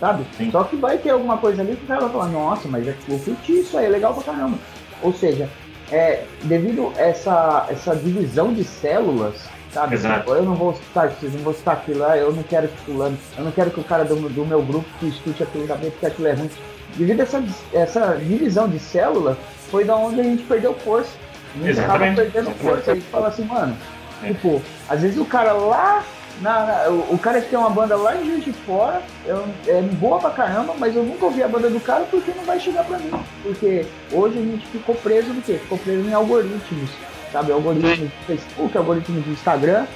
sabe? Sim. Só que vai ter alguma coisa ali que o cara vai falar, nossa, mas é- eu curti isso aí, é legal pra caramba. Ou seja, é, devido a essa, essa divisão de células, sabe? Exato. Eu não vou isso, eu não vou escutar aquilo lá, eu não quero que fulano, eu não quero que o cara do, do meu grupo que escute aquilo também porque aquilo é ruim. Devido a essa, essa divisão de células, foi da onde a gente perdeu força. A gente Exatamente. perdendo Exatamente. força. A gente fala assim, mano. Tipo, às vezes o cara lá na, na- o, o cara que tem uma banda lá em Juiz de Fora eu, é boa pra caramba, mas eu nunca ouvi a banda do cara porque não vai chegar pra mim. Porque hoje a gente ficou preso no quê? Ficou preso em algoritmos, sabe? Algoritmos do Facebook, algoritmos do Instagram.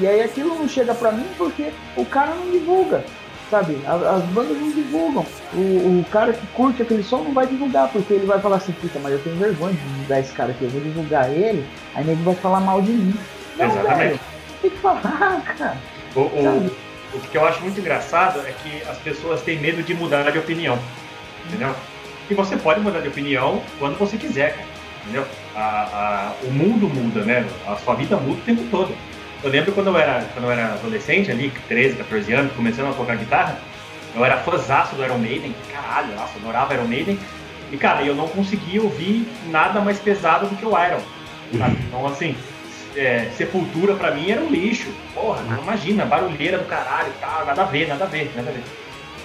E aí aquilo não chega pra mim porque o cara não divulga, sabe? As bandas não divulgam. O, o cara que curte aquele som não vai divulgar, porque ele vai falar assim, puta, mas eu tenho vergonha de divulgar esse cara aqui, eu vou divulgar ele, aí nego vai falar mal de mim. Não, Exatamente. velho, tem que falar, cara. O, o, o que eu acho muito engraçado é que as pessoas têm medo de mudar de opinião. Entendeu? E você pode mudar de opinião quando você quiser, cara. Entendeu? A, a- o mundo muda, né? A sua vida muda o tempo todo. Eu lembro quando eu era, quando eu era adolescente, ali, 13, 14 anos, começando a tocar guitarra, eu era fãzaço do Iron Maiden, caralho, nossa, eu adorava Iron Maiden. E, cara, eu não conseguia ouvir nada mais pesado do que o Iron. sabe? Então, assim, é, Sepultura pra mim era um lixo. Porra, não imagina, barulheira do caralho tal, nada a ver, nada a ver, nada a ver.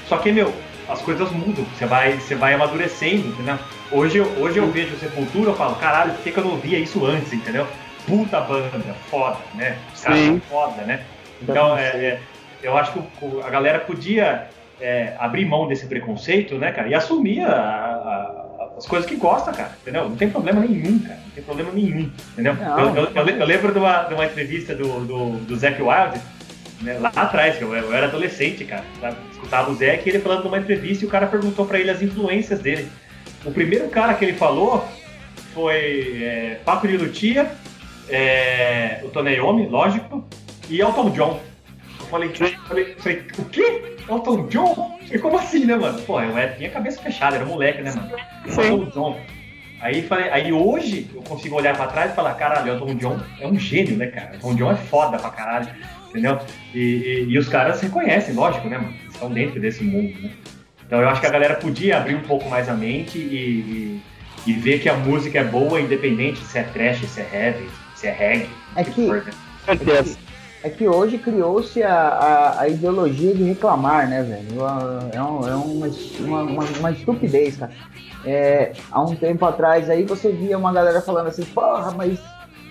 Só que, meu, as coisas mudam, você vai, você vai amadurecendo, entendeu? Hoje, eu- hoje eu vejo Sepultura e falo, caralho, por que, que eu não ouvia isso antes, entendeu? Puta banda, foda, né? Os caras são foda, né? Então, é, é, eu acho que a galera podia é, abrir mão desse preconceito, né, cara? E assumir a- a- as coisas que gosta, cara, entendeu? Não tem problema nenhum, cara. Não tem problema nenhum, entendeu? Eu, eu- eu eu lembro de uma, de uma entrevista do, do, do Zac Wild, né, lá atrás, eu, eu era adolescente, cara, sabe? escutava o Zac e ele falando numa entrevista e o cara perguntou pra ele as influências dele. O primeiro cara que ele falou foi é, Paco de Lutia, é, o Tony Iommi, lógico, e Elton John. Eu falei, falei, falei, o quê? Elton John? Eu falei, como assim, né, mano? Pô, eu tinha a cabeça fechada, era moleque, né, mano? Elton John. Aí, falei, aí hoje eu consigo olhar pra trás e falar, caralho, Elton John é um gênio, né, cara? Elton John é foda pra caralho, entendeu? E, e- e os caras reconhecem, lógico, né, mano? Estão dentro desse mundo, né? Então eu acho que a galera podia abrir um pouco mais a mente e, e, e ver que a música é boa, independente se é trash, se é heavy, se é reggae. É que que- for, né? Certeza. É que hoje criou-se a, a, a ideologia de reclamar, né, velho? É, um- é uma, uma, uma, estupidez, cara. É, há um tempo atrás aí você via uma galera falando assim, porra, mas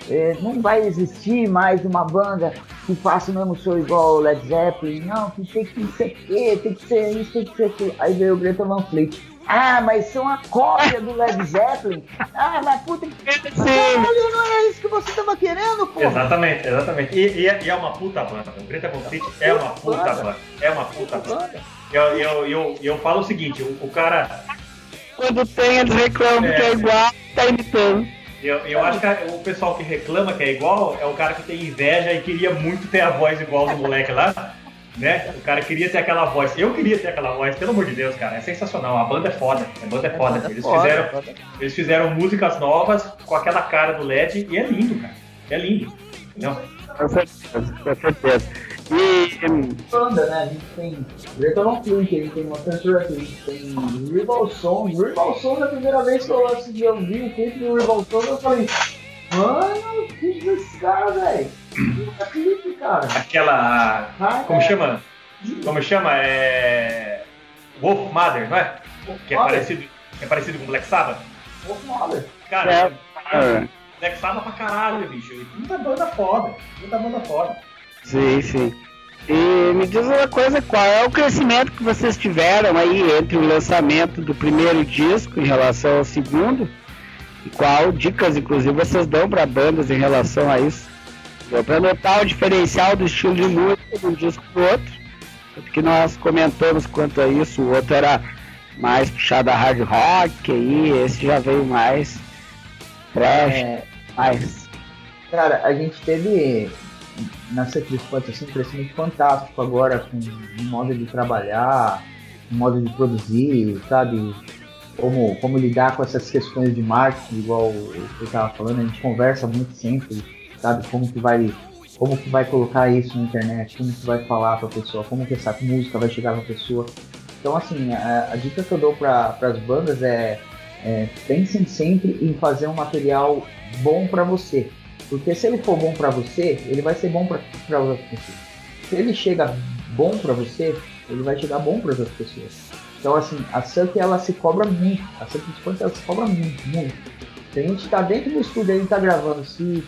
é, não vai existir mais uma banda que faça o mesmo show igual o Led Zeppelin, não, tem que ser quê, tem que ser isso, tem que ser aquilo. Aí veio o Greta Van Fleet. Ah, mas são a cópia do Led Zeppelin. Ah, mas puta que. Caralho, não era isso que você tava querendo, pô. Exatamente, exatamente. E, e é, e é uma puta banda. O Greta Van Fleet é uma puta banda. É uma puta banda. Eu, eu, eu, eu falo o seguinte, o, o cara. Quando tem, eles reclamam É. que é igual, tá imitando. Eu, eu acho que a- o pessoal que reclama que é igual é o cara que tem inveja e queria muito ter a voz igual do moleque lá. Né? O cara queria ter aquela voz. Eu queria ter aquela voz, pelo amor de Deus, cara. É sensacional. A banda é foda. A banda é foda. Eles fizeram, eles fizeram músicas novas com aquela cara do LED e é lindo, cara. É lindo. Entendeu? Com certeza, com certeza. E banda, né? A gente tem Retorno Flint, a gente tem Monster Truck, a gente tem Rival Song. Rival Song, a primeira vez que eu assisti, eu vi o clipe do Rival Song, eu falei, mano, que é esse cara, velho? É clipe, cara. Aquela. como chama? Como chama? É. Wolf Mother, não é? que é parecido, é parecido com Black Sabbath. Wolf Mother. Cara, é. é. Black Sabbath pra caralho, bicho. Muita banda foda. Muita banda foda. Sim, sim. E me diz uma coisa, qual é o crescimento que vocês tiveram aí entre o lançamento do primeiro disco em relação ao segundo? E qual dicas, inclusive, vocês dão para bandas em relação a isso? Para notar o diferencial do estilo de música de um disco pro outro. Porque nós comentamos quanto a isso, o outro era mais puxado a hard rock, aí esse já veio mais trash, é, mais. Cara, a gente teve na Sacrifice assim, um crescimento fantástico agora com um modo de trabalhar, um modo de produzir, sabe? Como, como lidar com essas questões de marketing, igual eu estava falando, a gente conversa muito sempre, sabe? Como que vai como que vai colocar isso na internet, como que vai falar para a pessoa, como que essa música vai chegar para a pessoa. Então, assim, a, a, dica que eu dou para as bandas é, é pensem sempre em fazer um material bom para você, porque se ele for bom para você, ele vai ser bom para outras pessoas. Se ele chega bom para você, ele vai chegar bom para outras pessoas. Então, assim, a Suck ela se cobra muito. A Suck ela se cobra muito, muito. Se a gente está dentro do estúdio, a gente está gravando, se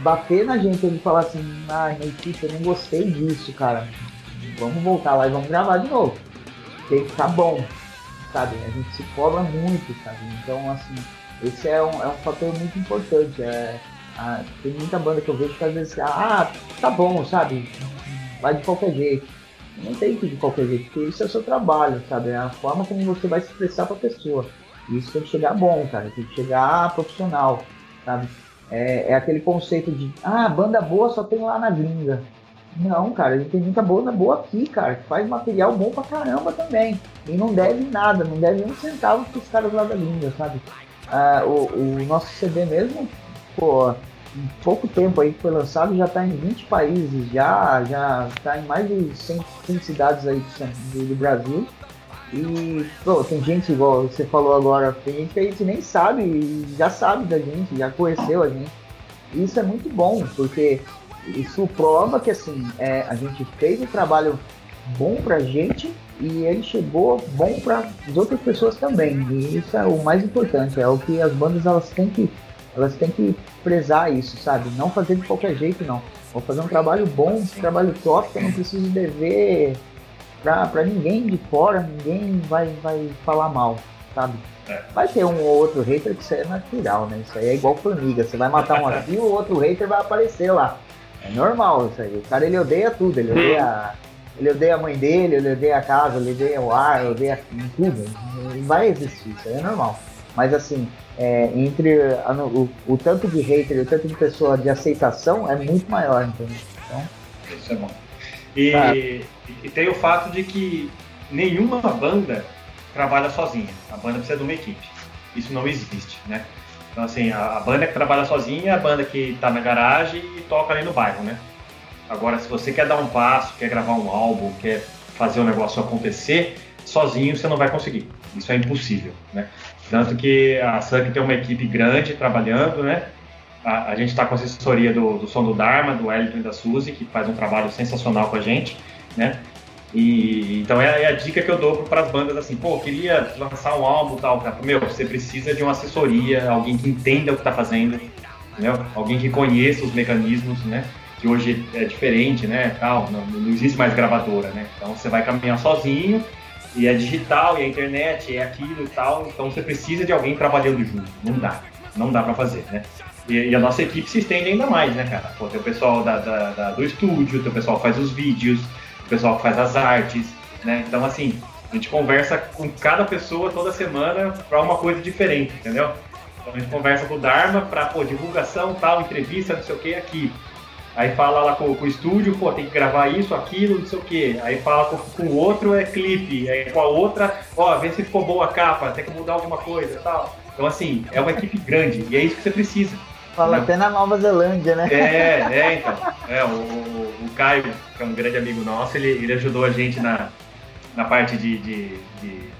bater na gente e falar assim, ah, equipe, eu não gostei disso, cara. Vamos voltar lá e vamos gravar de novo. Tem que ficar bom, sabe? A gente se cobra muito, sabe? Então, assim, esse é um, é um fator muito importante. É, ah, tem muita banda que eu vejo que às vezes, ah, tá bom, sabe? Vai de qualquer jeito. Não tem que de qualquer jeito, porque isso é o seu trabalho, sabe? É a forma como você vai se expressar pra pessoa. E isso tem que chegar bom, cara. Tem que chegar profissional, sabe? É, é aquele conceito de, ah, banda boa só tem lá na gringa. Não, cara, a gente tem muita banda boa aqui, cara, que faz material bom pra caramba também. E não deve nada, não deve um centavo pros caras lá da gringa, sabe? Ah, o, o nosso CD mesmo pô, em pouco tempo aí que foi lançado, já está em 20 países, já já está em mais de 100, 100 cidades aí do, do, Brasil. E, pô, tem gente, igual você falou agora, tem gente que a gente nem sabe, já sabe da gente, já conheceu a gente. E isso é muito bom, porque isso prova que, assim, é, a gente fez um trabalho bom pra gente e ele chegou bom para as outras pessoas também. E isso é o mais importante, é o que as bandas elas têm que elas têm que prezar isso, sabe? Não fazer de qualquer jeito, não. Vou fazer um trabalho bom, um trabalho top, eu não preciso dever pra, pra ninguém de fora, ninguém vai, vai falar mal, sabe? É. Vai ter um ou outro hater que isso é natural, né? Isso aí é igual formiga. Você vai matar um aqui, o outro hater vai aparecer lá. É normal isso aí. O cara ele odeia tudo, ele odeia. Ele odeia a mãe dele, ele odeia a casa, ele odeia o ar, ele odeia tudo. Vai existir, isso aí é normal. Mas assim, é, entre a, o, o, tanto de hater e o tanto de pessoa de aceitação é muito maior, entendeu? Então, Isso é bom. E, tá. e, tem o fato de que nenhuma banda trabalha sozinha. A banda precisa de uma equipe. Isso não existe, né? Então, assim, a, a banda que trabalha sozinha é a banda que está na garagem e toca ali no bairro, né? Agora, se você quer dar um passo, quer gravar um álbum, quer fazer o negócio acontecer, sozinho você não vai conseguir. Isso é impossível, né? Tanto que a Suck tem uma equipe grande trabalhando, né? A, gente está com a assessoria do, do Som do Dharma, do Wellington e da Suzy, que faz um trabalho sensacional com a gente, né? E, então é, é a dica que eu dou para as bandas assim, pô, queria lançar um álbum tal, cara. Meu, você precisa de uma assessoria, alguém que entenda o que está fazendo, entendeu? Alguém que conheça os mecanismos, né? Que hoje é diferente, né? Tal, não, não existe mais gravadora, né? Então você vai caminhar sozinho e é digital, e é internet, e é aquilo e tal, então você precisa de alguém trabalhando junto. Não dá, não dá para fazer, né? E, e, a nossa equipe se estende ainda mais, né, cara? Pô, tem o pessoal da, da, da, do estúdio, tem o pessoal que faz os vídeos, o pessoal que faz as artes, né? Então, assim, a gente conversa com cada pessoa toda semana para uma coisa diferente, entendeu? Então a gente conversa com o Dharma para, pô, divulgação, tal, entrevista, não sei o que, aqui. Aí fala lá com, com, o estúdio, pô, tem que gravar isso, aquilo, não sei o quê. Aí fala com, com o outro é clipe. Aí com a outra, ó, vê se ficou boa a capa, tem que mudar alguma coisa tal. Então, assim, é uma equipe grande e é isso que você precisa. Fala até na Nova Zelândia, né? É, é, então. É, o, o, Caio, que é um grande amigo nosso, ele, ele ajudou a gente na, na parte de, de, de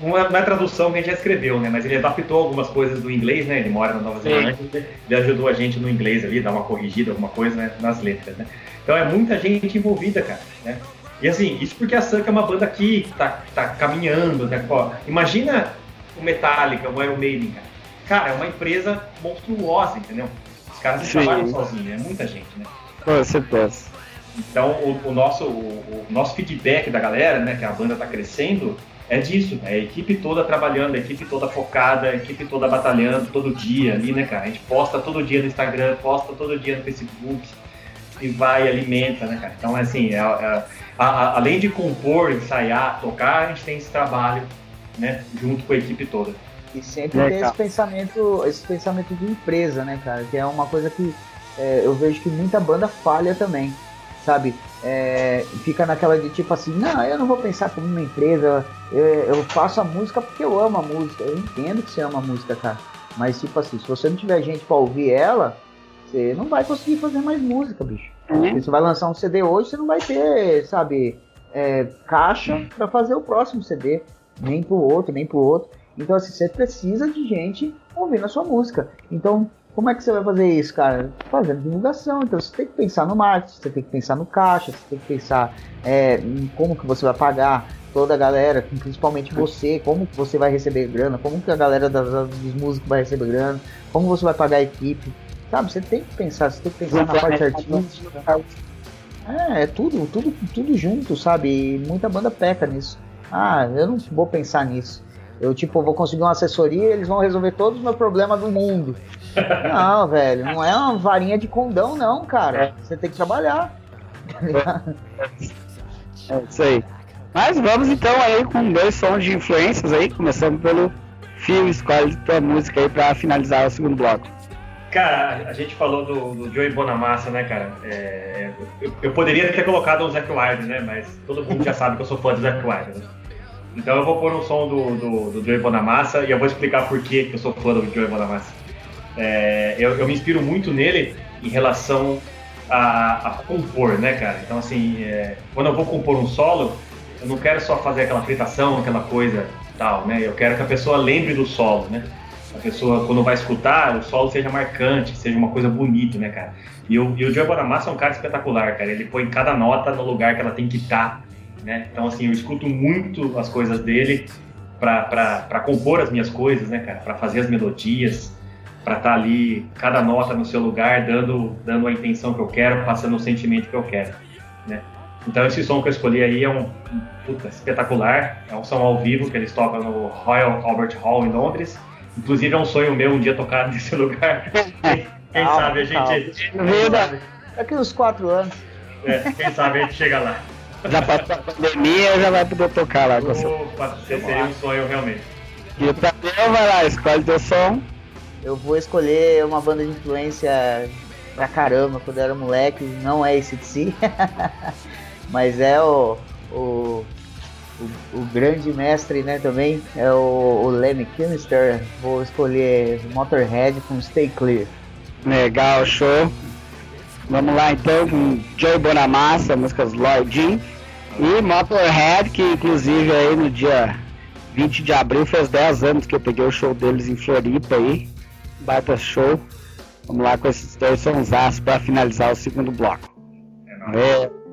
não é, tradução que a gente já escreveu, né? Mas ele adaptou algumas coisas do inglês, né? Ele mora na Nova Zelândia, ele ajudou a gente no inglês ali, dar uma corrigida, alguma coisa né? nas letras, né? Então é muita gente envolvida, cara, né? E assim, isso porque a Sanka é uma banda que tá, tá caminhando, né? Pô, imagina o Metallica, o Iron Maiden, cara. Cara, é uma empresa monstruosa, entendeu? Os caras não trabalham sozinhos, é muita gente, né? Com certeza. Então, o, o nosso, o, o, nosso feedback da galera, né, que a banda tá crescendo, é disso, é a equipe toda trabalhando, a equipe toda focada, a equipe toda batalhando todo dia ali, né, cara? A gente posta todo dia no Instagram, posta todo dia no Facebook e vai, alimenta, né, cara? Então, assim, é, é, a, a, além de compor, ensaiar, tocar, a gente tem esse trabalho, né, junto com a equipe toda. E sempre é, tem esse pensamento, esse pensamento de empresa, né, cara? Que é uma coisa que é, eu vejo que muita banda falha também, sabe? É, fica naquela de tipo assim, não, eu não vou pensar como uma empresa, eu, eu, faço a música porque eu amo a música. Eu entendo que você ama a música, cara. Mas tipo assim, se você não tiver gente para ouvir ela, você não vai conseguir fazer mais música, bicho. Uhum. Você vai lançar um CD hoje, você não vai ter, sabe, é, caixa para fazer o próximo CD, nem pro outro, nem pro outro. Então, assim, você precisa de gente ouvindo a sua música. Então, como é que você vai fazer isso, cara? Fazendo divulgação. Então, você tem que pensar no marketing, você tem que pensar no caixa, você tem que pensar é, em como que você vai pagar toda a galera, principalmente você, como que você vai receber grana, como que a galera das, dos músicos vai receber grana, como você vai pagar a equipe. Sabe, você tem que pensar, você tem que pensar na parte artística. É, é tudo, tudo, tudo junto, sabe? E muita banda peca nisso. Ah, eu não vou pensar nisso. Eu, tipo, vou conseguir uma assessoria e eles vão resolver todos os meus problemas do mundo. Não, velho, não é uma varinha de condão, não, cara. É. Você tem que trabalhar. É isso aí. Mas vamos então aí com dois sons de influências aí, começando pelo Fio, escolhe tua música aí pra finalizar o segundo bloco. Cara, a gente falou do, do Joey Bonamassa, né, cara? É, eu, eu, poderia ter colocado o Zac Wilder, né? Mas todo mundo já sabe que eu sou fã do Zac Wilder. Né? Então eu vou pôr um som do, do, do Joey Bonamassa e eu vou explicar por que eu sou fã do Joey Bonamassa. É, eu, eu, me inspiro muito nele em relação a, a compor, né, cara? Então, assim, é, quando eu vou compor um solo, eu não quero só fazer aquela fritação, aquela coisa tal, né? Eu quero que a pessoa lembre do solo, né? A pessoa, quando vai escutar, o solo seja marcante, seja uma coisa bonita, né, cara? E o, e o Joey Bonamassa é um cara espetacular, cara. Ele põe cada nota no lugar que ela tem que estar. Tá né? Então, assim, eu escuto muito as coisas dele para compor as minhas coisas, né, cara? Para fazer as melodias, para estar tá ali, cada nota no seu lugar, dando, dando a intenção que eu quero, passando o sentimento que eu quero, né? Então, esse som que eu escolhi aí é um, um puta, espetacular. É um som ao vivo que eles tocam no Royal Albert Hall em Londres. Inclusive, é um sonho meu um dia tocar nesse lugar. Quem, quem sabe a gente. Daqui uns quatro anos. É, quem sabe a gente chega lá. Já passou a pandemia, já vai poder tocar lá. Opa, seria um sonho realmente. E o Tadeu vai lá, escolhe teu som. Eu vou escolher uma banda de influência pra caramba quando eu era moleque, não é esse de si, mas é o, o, o, o, grande mestre né, também, é o, o Lemmy Kilmister. Vou escolher Motorhead com Stay Clear. Legal, show. Vamos lá então com Joey Bonamassa, músicas Lloyd Jean. E Motorhead, que inclusive aí no dia 20 de abril fez 10 anos que eu peguei o show deles em Floripa aí. Baita show. Vamos lá com esses dois sonsaços para finalizar o segundo bloco. É, é.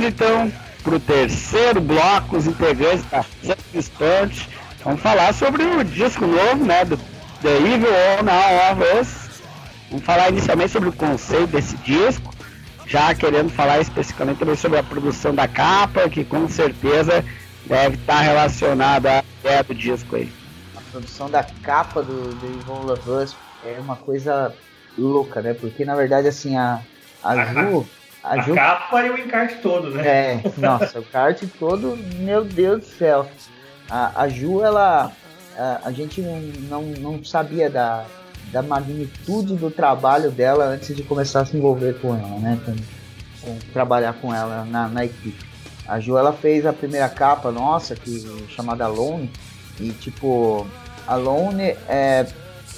Passamos então para o terceiro bloco, os integrantes da Substante. Vamos falar sobre o disco novo, né? Do The Evil On of Us. Vamos falar inicialmente sobre o conceito desse disco, já querendo falar especificamente também sobre a produção da capa, que com certeza deve estar relacionada à ideia do disco aí. A produção da capa do The Evil Love Us é uma coisa louca, né? Porque na verdade assim a, a Ju. A, Ju, capa e o encarte todo, né? É, nossa, o encarte todo, meu Deus do céu. A, a Ju, ela. A, a gente não, não, não sabia da, da magnitude do trabalho dela antes de começar a se envolver com ela, né? Com, com trabalhar com ela na, na equipe. A Ju, ela fez a primeira capa nossa, que chamada Alone, e tipo, Alone é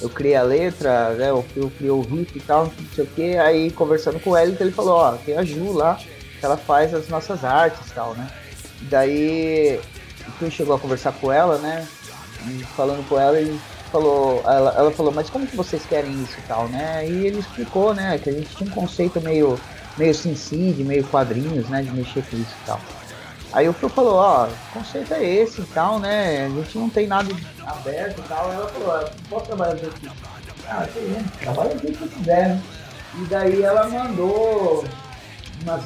eu criei a letra, né? Eu, eu criei o riff e tal, não sei o que. Aí conversando com o Elton, ele falou, ó, tem a Ju lá, que ela faz as nossas artes e tal, né? E daí quem chegou a conversar com ela, né? E falando com ela, ele falou, ela, ela falou, mas como que vocês querem isso e tal, né? E ele explicou, né, que a gente tinha um conceito meio, meio sin meio quadrinhos, né? De mexer com isso e tal. Aí o Phil falou, ó, o conceito é esse e tal, né? A gente não tem nada aberto e tal. Aí ela falou, ah, posso trabalhar aqui? Ah, sim, trabalha aqui se quiser, né? E daí ela mandou umas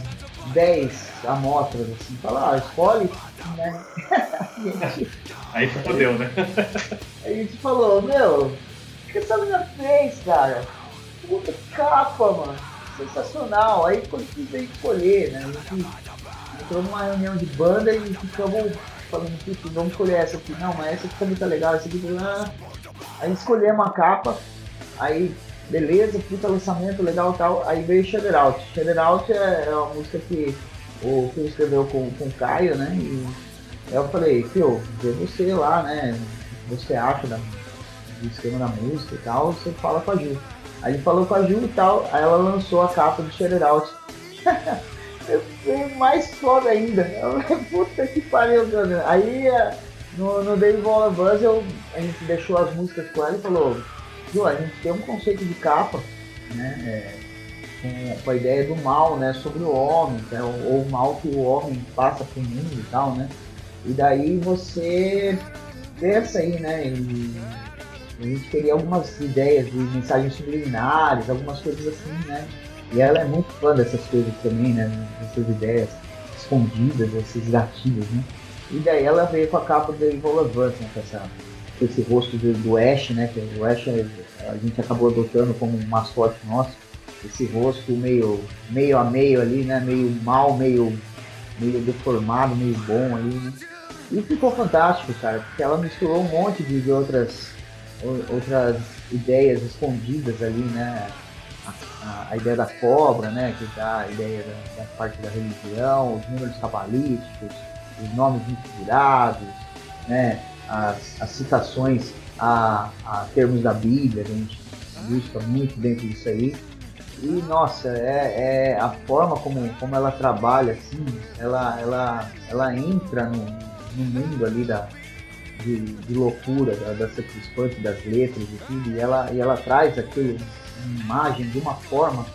10 amostras, assim, falou, ah, escolhe, né? Aí fodeu, né? Aí a gente falou, meu, o que essa menina fez, cara? Puta capa, mano. Sensacional. Aí quando a gente escolher, né? A gente entrou numa reunião de banda e ficamos falando, putz, vamos escolher essa aqui. Não, mas essa aqui tá legal, essa aqui tá... Aí escolhemos a capa, aí beleza, puta lançamento, legal e tal. Aí veio Shader Out. Shader Out é, é uma música que o Phil escreveu com, com o Caio, né? E eu falei, Phil, vê você lá, né? Você acha da, do esquema da música e tal, você fala com a Ju. Aí ele falou com a Ju e tal, aí ela lançou a capa do Shader Out. fiquei mais foda ainda. Puta que pariu, cara. Aí é, no, no Dave Bola Buzz eu, a gente deixou as músicas com ela e falou, Ju, a gente tem um conceito de capa, né? É, com, com, a ideia do mal, né? Sobre o homem, né, ou o mal que o homem passa pro mundo e tal, né? E daí você pensa aí, né? E a gente teria algumas ideias de mensagens subliminares, algumas coisas assim, né? E ela é muito fã dessas coisas também, né? Dessas ideias escondidas, esses gatilhos, né? E daí ela veio com a capa do Evil Advance, né? Com, essa, com esse rosto do, do Ash, né? Que o Ash a gente acabou adotando como um mascote nosso. Esse rosto meio, meio a meio ali, né? Meio mal, meio, meio deformado, meio bom ali, né? E ficou fantástico, cara, porque ela misturou um monte de outras, outras ideias escondidas ali, né? A, a, ideia da cobra, né, que dá a ideia da, da, parte da religião, os números cabalísticos, os nomes inspirados, né, as, as citações a, a, termos da Bíblia, a gente busca muito dentro disso aí. E nossa, é, é, a forma como, como ela trabalha, assim, ela, ela, ela entra no, no mundo ali da, de, de loucura, da, da das letras e tudo, e ela, e ela traz aquele imagem de uma forma,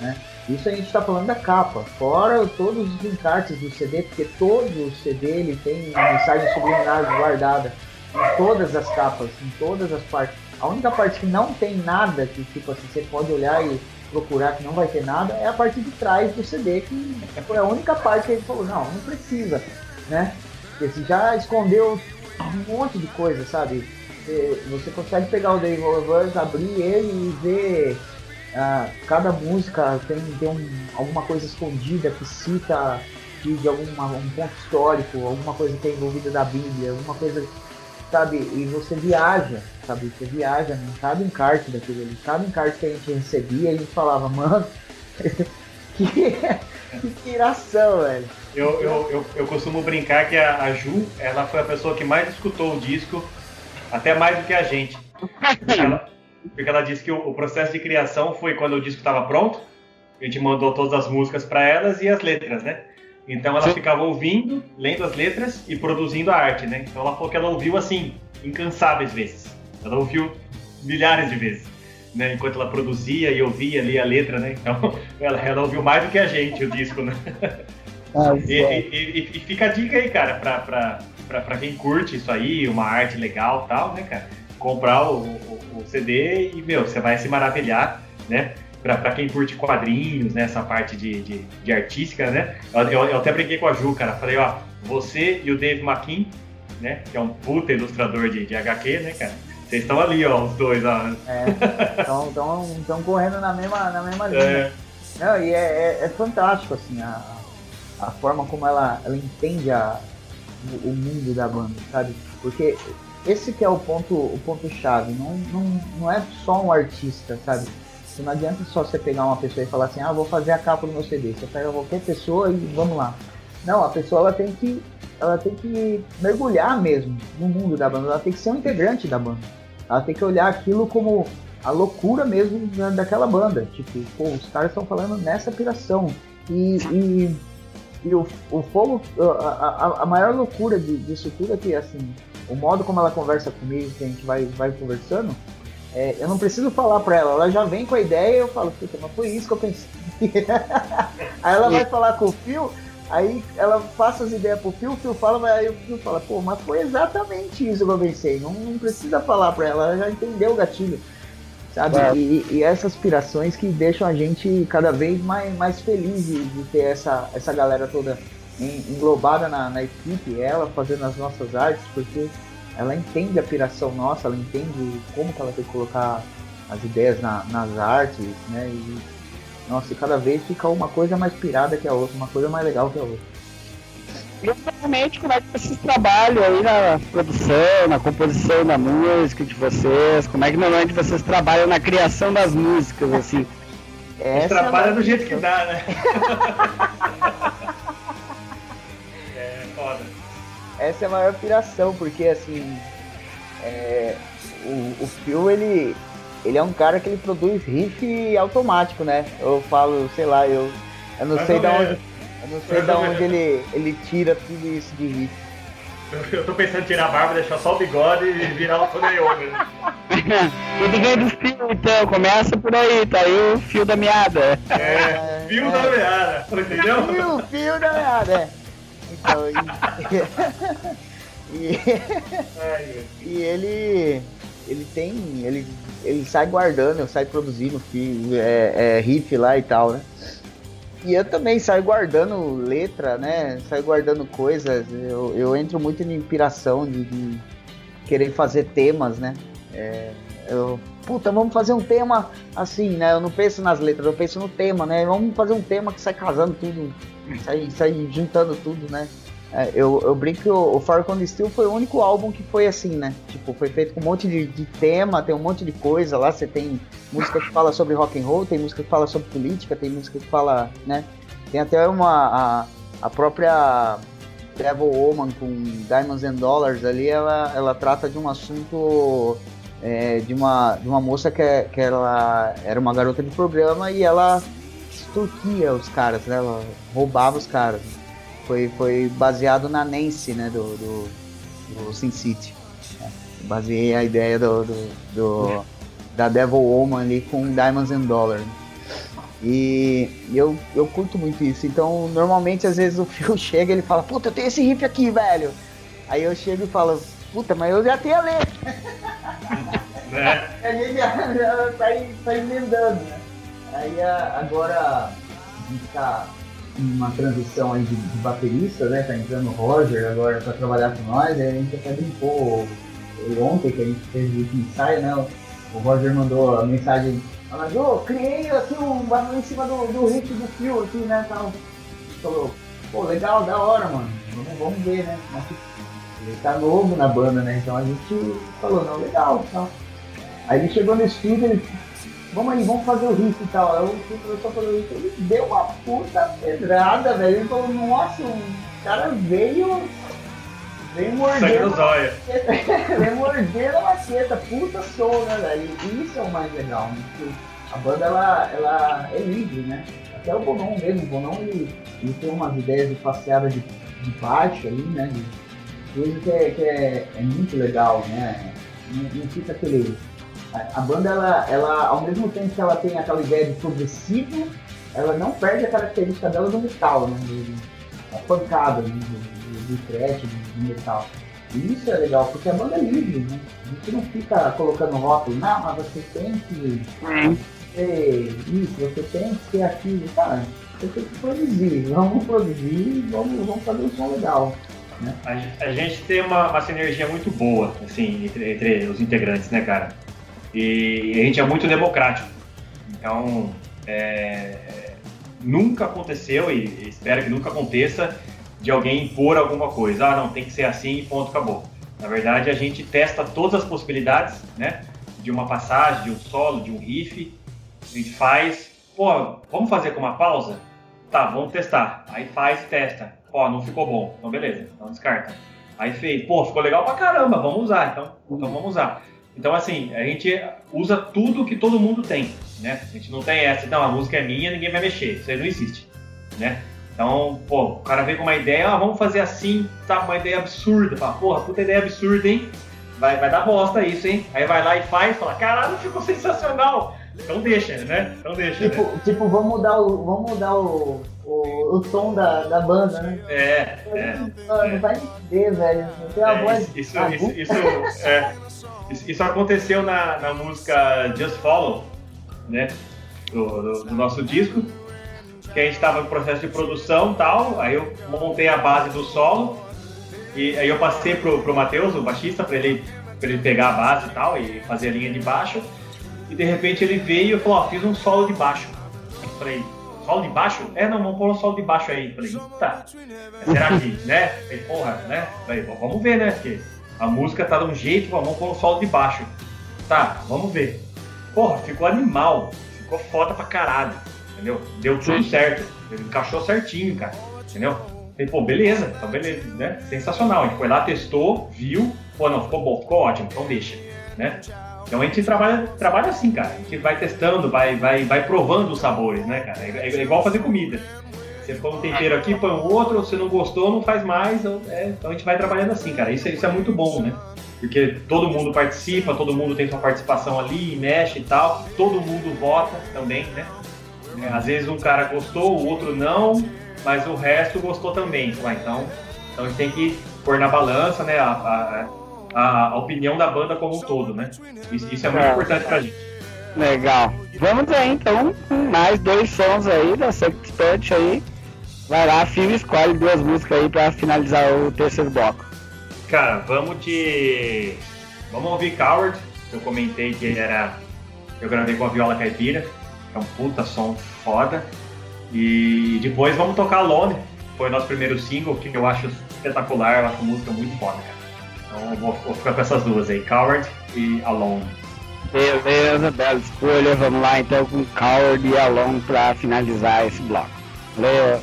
né? Isso a gente está falando da capa, fora todos os encartes do CD, porque todo o CD ele tem mensagem subliminar guardada em todas as capas, em todas as partes. A única parte que não tem nada, que tipo assim, você pode olhar e procurar que não vai ter nada, é a parte de trás do CD, que foi a única parte que ele falou, não, não precisa, né? Porque se já escondeu um monte de coisa, sabe? Você, consegue pegar o Dave Lovers, abrir ele e ver uh, cada música tem, tem um, alguma coisa escondida que cita de, de alguma, um ponto histórico, alguma coisa que é envolvida da Bíblia, alguma coisa, sabe? E você viaja, sabe? Você viaja em cada encarte daquilo ali, cada encarte que a gente recebia, a gente falava, mano, que, que inspiração, velho. Eu, eu, eu, eu, costumo brincar que a, a Ju, ela foi a pessoa que mais escutou o disco até mais do que a gente. Porque ela, porque ela disse que o, o, processo de criação foi quando o disco estava pronto, a gente mandou todas as músicas para elas e as letras, né? Então ela Sim. ficava ouvindo, lendo as letras e produzindo a arte, né? Então ela falou que ela ouviu assim, incansáveis vezes. Ela ouviu milhares de vezes, né? Enquanto ela produzia e ouvia ali a letra, né? Então ela, ela ouviu mais do que a gente o disco, né? E, e, e, e fica a dica aí, cara, pra, pra quem curte isso aí, uma arte legal e tal, né, cara? Comprar o, o, o CD e, meu, você vai se maravilhar, né? Pra, pra quem curte quadrinhos, né? Essa parte de, de, de artística, né? Eu, eu, eu até brinquei com a Ju, cara. Falei, ó, você e o Dave McKean, né? Que é um puta ilustrador de, de HQ, né, cara? Vocês estão ali, ó, os dois, ó. É, estão correndo na mesma, na mesma linha. É. Não, e é, é, é fantástico, assim, a, a forma como ela, ela entende a, o, o mundo da banda, sabe? Porque esse que é o ponto, o ponto chave, não, não, não é só um artista, sabe? Porque não adianta só você pegar uma pessoa e falar assim, ah, vou fazer a capa do meu CD. Você pega qualquer pessoa e vamos lá. Não, a pessoa ela tem que ela tem que mergulhar mesmo no mundo da banda, ela tem que ser um integrante da banda. Ela tem que olhar aquilo como a loucura mesmo da- daquela banda. Tipo, pô, os caras estão falando nessa piração. E, e, e o, o fogo, a, a, a maior loucura de- disso tudo é que, assim, o modo como ela conversa comigo, que a gente vai, vai conversando, é, eu não preciso falar pra ela, ela já vem com a ideia e eu falo, puta, mas foi isso que eu pensei. aí ela vai falar com o Phil, aí ela passa as ideias pro Phil, o Phil fala, aí o Phil fala, pô, mas foi exatamente isso que eu pensei. Não, não precisa falar pra ela, ela já entendeu o gatilho. Sabe? E, e essas aspirações que deixam a gente cada vez mais, mais feliz de, de ter essa, essa galera toda en- englobada na, na equipe, ela fazendo as nossas artes, porque ela entende a piração nossa, ela entende como que ela tem que colocar as ideias na- nas artes, né? E, nossa, e cada vez fica uma coisa mais pirada que a outra, uma coisa mais legal que a outra. E obviamente, como é que vocês trabalham aí na produção, na composição da música de vocês? Como é que normalmente vocês trabalham na criação das músicas, assim? A gente Essa trabalha é do jeito que dá, né? é, foda. essa é a maior piração, porque assim, é, o, o Phil, ele, ele é um cara que ele produz riff automático, né? Eu falo, sei lá, eu, eu não Mais sei da onde, eu não sei da ou onde ele, ele tira tudo isso de riff. Eu- Eu tô pensando em tirar a barba, deixar só o bigode e virar o Tony Iommi. Tudo vem do fio, então, começa por aí, tá aí o fio da meada. É, viu é. da meada, entendeu? Fio, fio da meada, é. Então, e, e. E ele. Ele tem. Ele, ele sai guardando, sai produzindo fi- é, é, riff lá e tal, né? E eu também saio guardando letra, né? Saio guardando coisas. Eu, eu entro muito em inspiração de, de querer fazer temas, né? É, eu, puta, vamos fazer um tema assim, né? Eu não penso nas letras, eu penso no tema, né? Vamos fazer um tema que sai casando tudo, sai, sai juntando tudo, né? É, eu, eu brinco que o, o Far Con Steel foi o único álbum que foi assim, né? Tipo, foi feito com um monte de, de tema, tem um monte de coisa lá. Você tem música que fala sobre rock and roll, tem música que fala sobre política, tem música que fala, né? Tem até uma a, a própria Devil Woman com Diamonds and Dollars ali, ela, ela trata de um assunto é, de, uma, de uma moça que, é- que ela era uma garota de programa e ela extorquia os caras, né? Ela roubava os caras. Foi, foi baseado na Nancy, né? Do, do, do Sin City. né? Baseei a ideia do, do, do- da Devil Woman ali com Diamonds and Dollars. E eu, eu curto muito isso. Então, normalmente, às vezes o Phil chega e ele fala: Puta, eu tenho esse riff aqui, velho. Aí eu chego e falo: Puta, mas eu já tenho a letra. Né? A gente já, sai emendando, né? Aí agora a gente tá uma transição aí de, de baterista, né? Tá entrando o Roger agora pra trabalhar com nós. A gente até brincou ontem que a gente fez o ensaio, né? O Roger mandou a mensagem falando, ô, criei aqui um bagulho em cima do, do riff do fio aqui, né? Tal. Falou, pô, legal, da hora, mano. Vamos, vamos ver, né? Ele tá novo na banda, né? Então a gente falou, não, legal, tal. Aí ele chegou no estúdio, ele, vamos aí, vamos fazer o riff e tal. Aí o Fio começou a fazer o riff, ele deu uma puta pedrada, velho. Ele falou, nossa, o cara veio, veio Sangue morder veio morder a maqueta, puta som, né, velho? Isso é o mais legal, né? A banda, ela, ela é livre, né? Até o Bonon mesmo, o Bonon, ele, ele tem umas ideias de passeada de, de baixo ali, né? De coisa que, é, que é, é muito legal, né? Não, não fica aquele... A, banda, ela, ela, ao mesmo tempo que ela tem aquela ideia de progressivo, ela não perde a característica dela do metal, né? A pancada né, do, do, do thrash, do, do metal. E isso é legal, porque a banda é livre, né? A gente não fica colocando rótulo, não, mas você tem que ser isso, você tem que ser aquilo, cara. Você tem que produzir, vamos produzir, vamos, vamos fazer um som legal. Né? A, a gente tem uma, uma sinergia muito boa, assim, entre, entre os integrantes, né, cara? E, a gente é muito democrático. Então, é, nunca aconteceu e espero que nunca aconteça de alguém impor alguma coisa. Ah, não, tem que ser assim e ponto, acabou. Na verdade, a gente testa todas as possibilidades, né? De uma passagem, de um solo, de um riff. A gente faz, pô, vamos fazer com uma pausa? Tá, vamos testar. Aí faz e testa. Pô, não ficou bom. Então, beleza, então descarta. Aí fez, pô, ficou legal pra caramba, vamos usar. Então, então vamos usar. Então, assim, a gente usa tudo que todo mundo tem, né? A gente não tem essa, então a música é minha, ninguém vai mexer. Isso aí não existe, né? Então, pô, o cara vem com uma ideia, ah, vamos fazer assim, tá, uma ideia absurda. Fala, porra, puta ideia absurda, hein? Vai, vai dar bosta isso, hein? Aí vai lá e faz, fala, caralho, ficou sensacional. Então deixa, né? Então deixa. Tipo, né? tipo vamos mudar o, vamos mudar o, o, o tom da, da banda, né? É, é. Não, não vai entender, velho. Não tem a É, voz. isso, isso, isso, é, isso, aconteceu na, na música Just Follow, né? Do, do- do nosso disco. Que a gente estava no processo de produção e tal. Aí eu montei a base do solo. E aí eu passei pro, pro Matheus, o baixista, para ele, pra ele pegar a base e tal e fazer a linha de baixo. E de repente ele veio e falou, ó, fiz um solo de baixo. Eu falei, solo de baixo? É, não, vamos pôr um solo de baixo aí. Falei, eita, será que, né? Falei, porra, né? Falei, "Bom, vamos ver, né? Porque a música tá de um jeito, vamos pôr um solo de baixo. Tá, vamos ver. Porra, ficou animal. Ficou foda pra caralho. Entendeu? Deu tudo certo. Ele encaixou certinho, cara. Entendeu? Falei, pô, beleza, então beleza, né? Sensacional. A gente foi lá, testou, viu, pô, não, ficou bom, ficou ótimo, então deixa, né? Então a gente trabalha, trabalha assim, cara. A gente vai testando, vai, vai, vai provando os sabores, né, cara? É, é igual fazer comida. Você põe um tempero aqui, põe um outro, se não gostou, não faz mais. é, então a gente vai trabalhando assim, cara. Isso, é- isso é muito bom, né? Porque todo mundo participa, todo mundo tem sua participação ali, mexe e tal. Todo mundo vota também, né? É, Às vezes um cara gostou, o outro não, mas o resto gostou também. Lá, Então, então a gente tem que pôr na balança, né? A, a, a- a opinião da banda como um todo, né? Isso, isso é muito É. importante pra gente. Legal. Vamos aí então com mais dois sons aí da Sexpert aí. Vai lá, Fio escolhe duas músicas aí pra finalizar o terceiro bloco. Cara, vamos de. Vamos ouvir Coward. Eu comentei que ele era. Eu gravei com a viola caipira, que é um puta som foda. E depois vamos tocar Alone, foi o nosso primeiro single, que eu acho espetacular, eu acho música muito foda, cara. Então eu vou, vou ficar com essas duas aí, Coward e Alone. Beleza, bela escolha. Vamos lá então com Coward e Alone pra finalizar esse bloco. Valeu.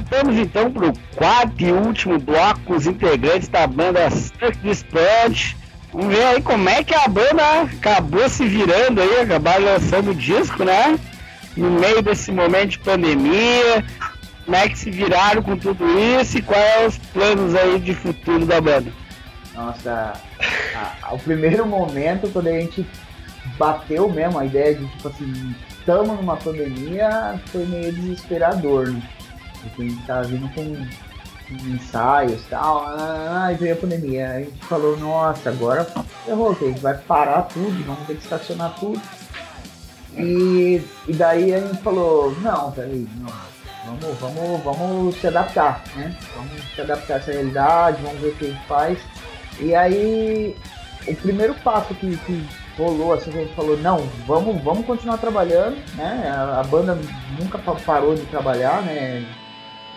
Voltamos então para o quarto e último bloco com os integrantes da banda Cirque Sponge. Vamos ver aí como é que a banda acabou se virando aí, acabaram lançando o disco, né? No meio desse momento de pandemia, como é que se viraram com tudo isso e quais são os planos aí de futuro da banda? Nossa, a- a- o primeiro momento, quando a gente bateu mesmo a ideia de, tipo assim, estamos numa pandemia, foi meio desesperador, né? Porque a gente tava vindo com, ensaios e tal, ah, e veio a pandemia. Aí a gente falou, nossa, agora ferrou, que a gente vai parar tudo, vamos ter que estacionar tudo. E, e daí a gente falou, não, peraí, não, vamos, vamos, vamos se adaptar, né? Vamos se adaptar a essa realidade, vamos ver o que a gente faz. E aí, o primeiro passo que, que rolou, assim, a gente falou, não, vamos, vamos continuar trabalhando, né? A, a banda nunca pa- parou de trabalhar, né?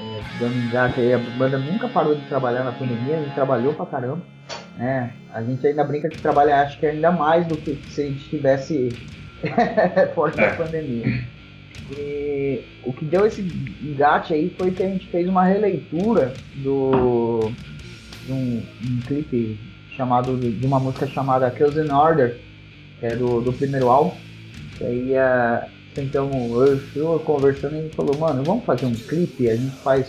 É, dando engate aí, a banda nunca parou de trabalhar na pandemia, a gente trabalhou pra caramba, né? A gente ainda brinca que trabalha, acho que ainda mais do que se a gente estivesse fora da É. pandemia. E o que deu esse engate aí foi que a gente fez uma releitura do de um, um clipe chamado de uma música chamada Kills in Order, que é do, do primeiro álbum. E aí a, então eu e o Phil conversando e gente falou, mano, vamos fazer um clipe, a gente faz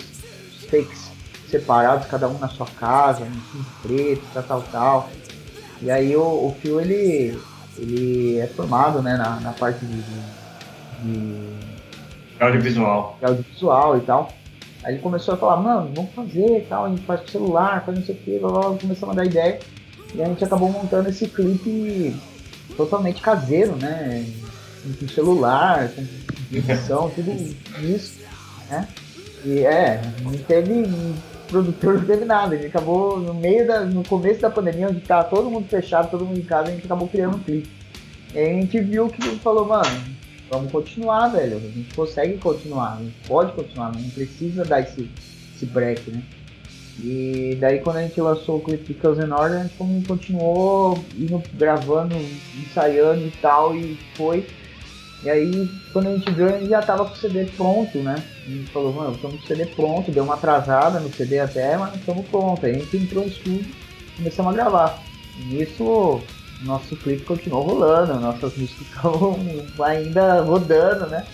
takes separados, cada um na sua casa, um fundo preto, tal, tal, tal. E aí o, o Phil ele, ele é formado né, na, na parte de, de, de Audiovisual. de audiovisual e tal. Aí ele começou a falar, mano, vamos fazer e tal, a gente faz com celular, faz não sei o que, blá, blá, blá, começou a mandar ideia. E a gente acabou montando esse clipe totalmente caseiro, né? Com celular, com edição, tudo isso, né? E é, não teve produtor, não teve nada. A gente acabou no meio da. no começo da pandemia, onde tá todo mundo fechado, todo mundo em casa, a gente acabou criando um clipe. E a gente viu que falou, mano, vamos continuar, velho. A gente consegue continuar, a gente pode continuar, não precisa dar esse, esse break, né? E daí quando a gente lançou o clipe de Kills in Order, a gente continuou indo gravando, ensaiando e tal, e foi. E aí quando a gente viu, a gente já tava com o CD pronto, né? A gente falou, mano, estamos com o CD pronto, deu uma atrasada no CD até, mas estamos pronto. Aí a gente entrou no estúdio e começamos a gravar. E nisso nosso clipe continuou rolando, nossas músicas estavam ainda rodando, né?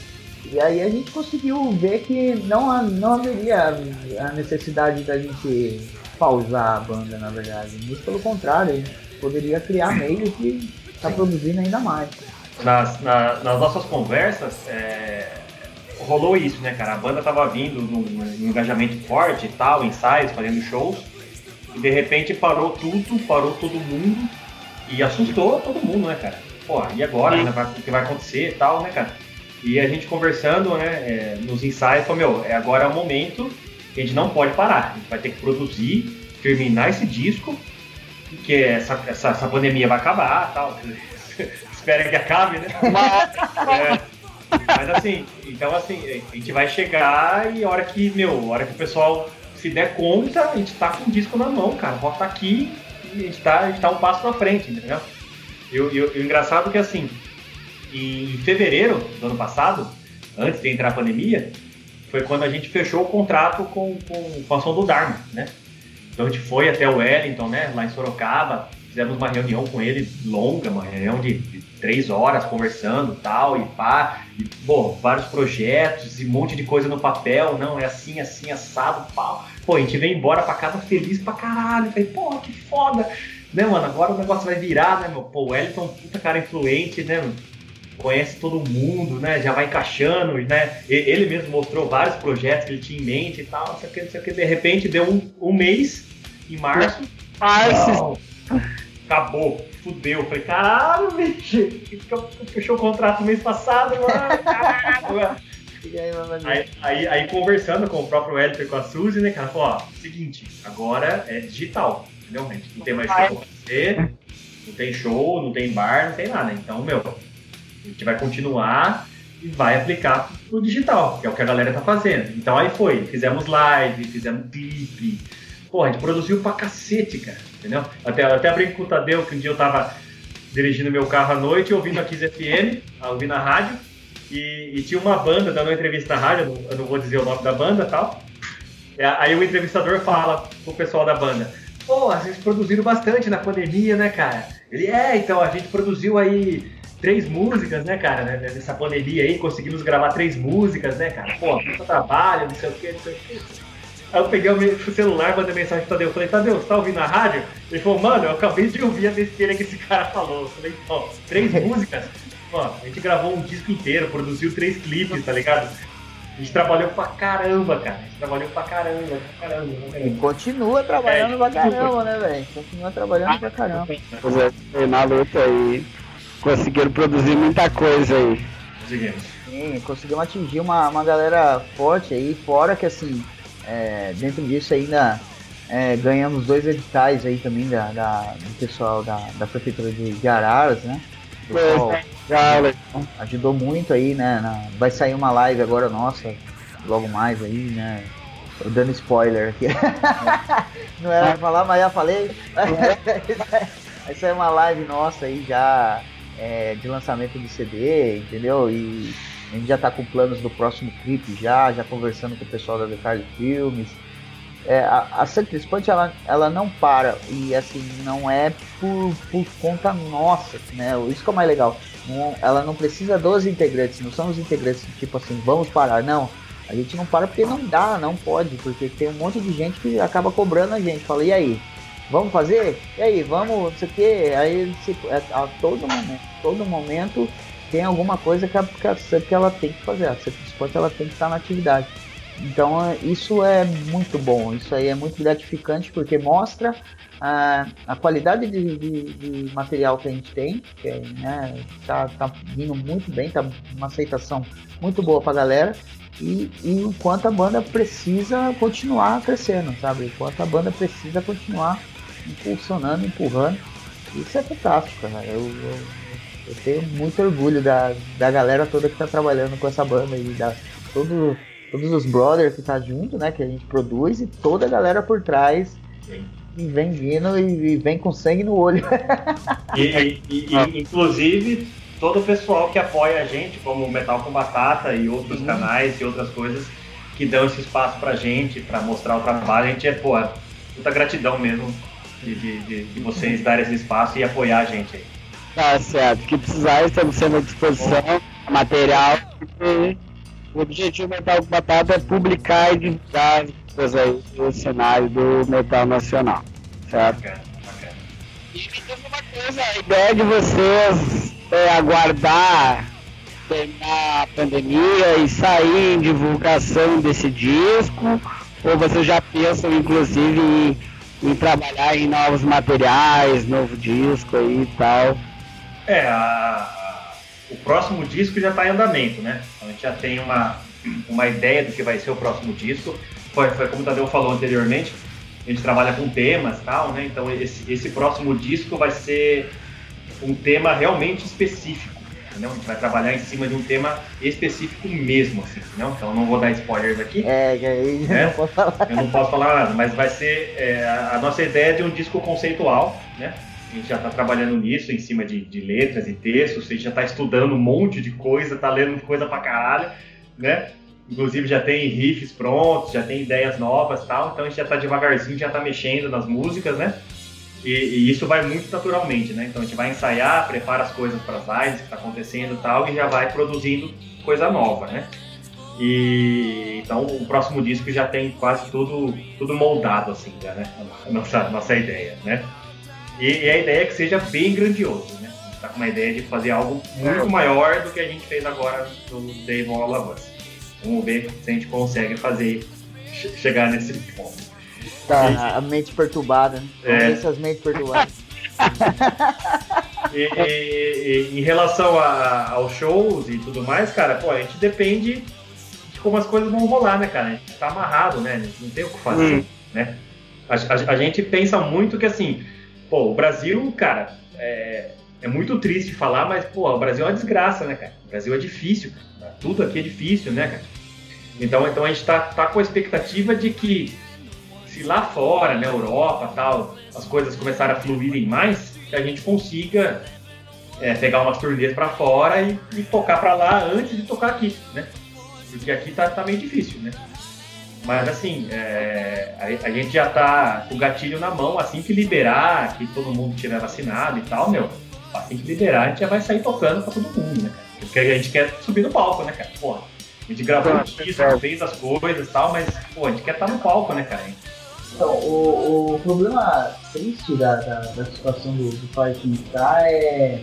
E aí a gente conseguiu ver que não, não haveria a necessidade da gente pausar a banda, na verdade. Muito pelo contrário, a gente poderia criar meios e tá produzindo ainda mais. Nas, na- nas nossas conversas, é, rolou isso, né, cara? A banda tava vindo num, num engajamento forte e tal, ensaios, fazendo shows, e de repente parou tudo, parou todo mundo, e assustou todo mundo, né, cara? Pô, e agora? né? Vai- O que vai acontecer e tal, né, cara? E a gente conversando, né, é, nos ensaios, falou, meu, é agora é o momento que a gente não pode parar. A gente vai ter que produzir, terminar esse disco, porque essa, essa, essa pandemia vai acabar tal. Espera que acabe, né? É. Mas assim, então assim, a gente vai chegar e a hora que, meu, a hora que o pessoal se der conta, a gente tá com o disco na mão, cara. Bota aqui e a gente tá, a gente tá um passo na frente, entendeu? O- e o engraçado é que assim, em fevereiro do ano passado, antes de entrar a pandemia, foi quando a gente fechou o contrato com, com, com a ação do Dharma, né? Então a gente foi até o Wellington, né, lá em Sorocaba, fizemos uma reunião com ele longa, uma reunião de, de três horas conversando tal, e pá, e, pô, vários projetos e um monte de coisa no papel, não, é assim, assim, assado, pau. Pô, a gente veio embora pra casa feliz pra caralho, falei, pô, que foda, né, mano, agora o negócio vai virar, né, meu, pô, o Wellington, é um puta cara influente, né, conhece todo mundo, né? Já vai encaixando, né? Ele mesmo mostrou vários projetos que ele tinha em mente e tal, não sei o que, não sei o que. De repente deu um, um mês, em março, Ah, Não. Acabou, fudeu. Falei, caralho, bicho, fechou o contrato mês passado, mano. Caralho, aí, Aí, aí, conversando com o próprio Elton e com a Suzy, né, cara, falou, ó, seguinte, agora é digital, entendeu? Gente não tem mais show pra fazer, não tem show, não tem bar, não tem nada. Então, meu, a gente vai continuar e vai aplicar pro digital, que é o que a galera tá fazendo. Então aí foi, fizemos live, fizemos clipe, pô, a gente produziu pra cacete, cara, entendeu? Até, até brinco com o Tadeu que um dia eu tava dirigindo meu carro à noite, ouvindo a Kiss FM, ouvindo a rádio, e, e tinha uma banda dando uma entrevista na rádio, eu não, eu não vou dizer o nome da banda e tal. É, Aí o entrevistador fala pro pessoal da banda, pô, vocês produziram bastante na pandemia, né, cara? Ele, é, então, a gente produziu aí três músicas, né, cara, né, nessa pandemia aí, conseguimos gravar três músicas, né, cara? Pô, muito trabalho, não sei o que, não sei o que. Aí eu peguei o celular, mandei mensagem pro Tadeu, falei, Tadeu, você tá ouvindo a rádio? Ele falou, mano, eu acabei de ouvir a besteira que esse cara falou. Eu falei, ó, três músicas? Ó, a gente gravou um disco inteiro, produziu três clipes, tá ligado? A gente trabalhou pra caramba, cara. A gente trabalhou pra caramba, pra caramba, pra E continua trabalhando É, pra continua. caramba, né, velho? Continua trabalhando pra caramba. Na luta aí. Conseguiram produzir muita coisa aí. Conseguimos. Sim, conseguimos atingir uma, uma galera forte aí, fora que assim, é, dentro disso ainda é, ganhamos dois editais aí também da, da- do pessoal da, da prefeitura de, de Araras, né? Pessoal Já, olha, ajudou muito aí, né? na- vai sair uma live agora nossa, logo mais aí, né? Tô dando spoiler aqui. Não era pra falar, mas já falei. Vai sair uma live nossa aí já é, de lançamento do CD, entendeu? E a gente já tá com planos do próximo clipe já, já conversando com o pessoal da Decarly Filmes. É, a, a Santos Punch, ela, ela não para e assim, não é por, por conta nossa, né? Isso que é o mais legal. Ela não precisa dos integrantes, não são os integrantes tipo assim, vamos parar, não. A gente não para porque não dá, não pode, porque tem um monte de gente que acaba cobrando a gente. Fala, e aí? Vamos fazer? E aí, vamos, não sei o quê. Aí se, a, a todo momento, todo momento tem alguma coisa que a, que a ela tem que fazer. A SUP ela tem que estar na atividade. Então é, isso é muito bom, isso aí é muito gratificante porque mostra a, a qualidade de, de- de material que a gente tem, que né, tá, tá vindo muito bem, tá uma aceitação muito boa pra galera e, e o quanto a banda precisa continuar crescendo, sabe? O quanto a banda precisa continuar impulsionando, empurrando. Isso é fantástico, cara. Eu, eu, eu tenho muito orgulho da, da galera toda que tá trabalhando com essa banda e da todo, todos os brothers que tá junto, né? Que a gente produz e toda a galera por trás e vem vindo e, e vem com sangue no olho. E, e- e- e, inclusive, todo o pessoal que apoia a gente, como Metal com Batata e outros canais e outras coisas que dão esse espaço pra gente, pra mostrar o trabalho, a gente é, pô, é muita gratidão mesmo de, de, de- de vocês darem esse espaço e apoiar a gente aí. Tá certo. O que precisar, estamos sempre à disposição. Material. E o objetivo do Metal com Batata é publicar e divulgar as coisas aí do cenário do metal nacional. Certo? Bacana, bacana. E me diz uma coisa, a ideia de vocês é aguardar terminar a pandemia e sair em divulgação desse disco? Ou vocês já pensam, inclusive, em, em trabalhar em novos materiais, novo disco aí e tal? É, a- o próximo disco já está em andamento, né? A gente já tem uma, uma ideia do que vai ser o próximo disco. Foi, foi como o Tadeu falou anteriormente, a gente trabalha com temas e tal, né? Então esse, esse próximo disco vai ser um tema realmente específico, entendeu? A gente vai trabalhar em cima de um tema específico mesmo, assim, entendeu? Então eu não vou dar spoilers aqui, É, que aí É? não posso falar. eu não posso falar nada, mas vai ser é, a a nossa ideia é de um disco conceitual, né? A gente já está trabalhando nisso, em cima de, de letras e textos, a gente já está estudando um monte de coisa, tá lendo coisa pra caralho, né? Inclusive já tem riffs prontos, já tem ideias novas tal, então a gente já tá devagarzinho, já tá mexendo nas músicas, né? E, e isso vai muito naturalmente, né? Então a gente vai ensaiar, prepara as coisas para as lives que tá acontecendo tal, e já vai produzindo coisa nova, né? E então o próximo disco já tem quase tudo, tudo moldado, assim, já, né? A nossa, nossa ideia, né? E, e a ideia é que seja bem grandioso, né? A gente tá com uma ideia de fazer algo muito maior do que a gente fez agora no Dave All of Us. Vamos ver se a gente consegue fazer che- chegar nesse ponto. Tá, a mente perturbada, né? É. ver se as mentes perturbadas. E, e- e em relação a- aos shows e tudo mais, cara, pô, a gente depende de como as coisas vão rolar, né, cara? A gente tá amarrado, né? A gente não tem o que fazer, Hum. né? A, a- a gente pensa muito que, assim, pô, o Brasil, cara, é, é muito triste falar, mas, pô, o Brasil é uma desgraça, né, cara? O Brasil é difícil, cara. Tudo aqui é difícil, né, cara? Então, então a gente tá, tá com a expectativa de que se lá fora, na Europa tal, as coisas começarem a fluírem mais, que a gente consiga é, pegar umas turnês pra fora e, e tocar pra lá antes de tocar aqui, né? Porque aqui tá, tá meio difícil, né? Mas assim, é, a, a gente já tá com o gatilho na mão, assim que liberar, que todo mundo tiver vacinado e tal, meu, assim que liberar, a gente já vai sair tocando pra todo mundo, né, cara? Porque a gente quer subir no palco, né, cara? Porra, a gente gravou notícia, fez as coisas e tal, mas, pô, a gente quer estar no palco, né, cara? Então, o, o problema triste da, da, da situação do, do Fighting Star é,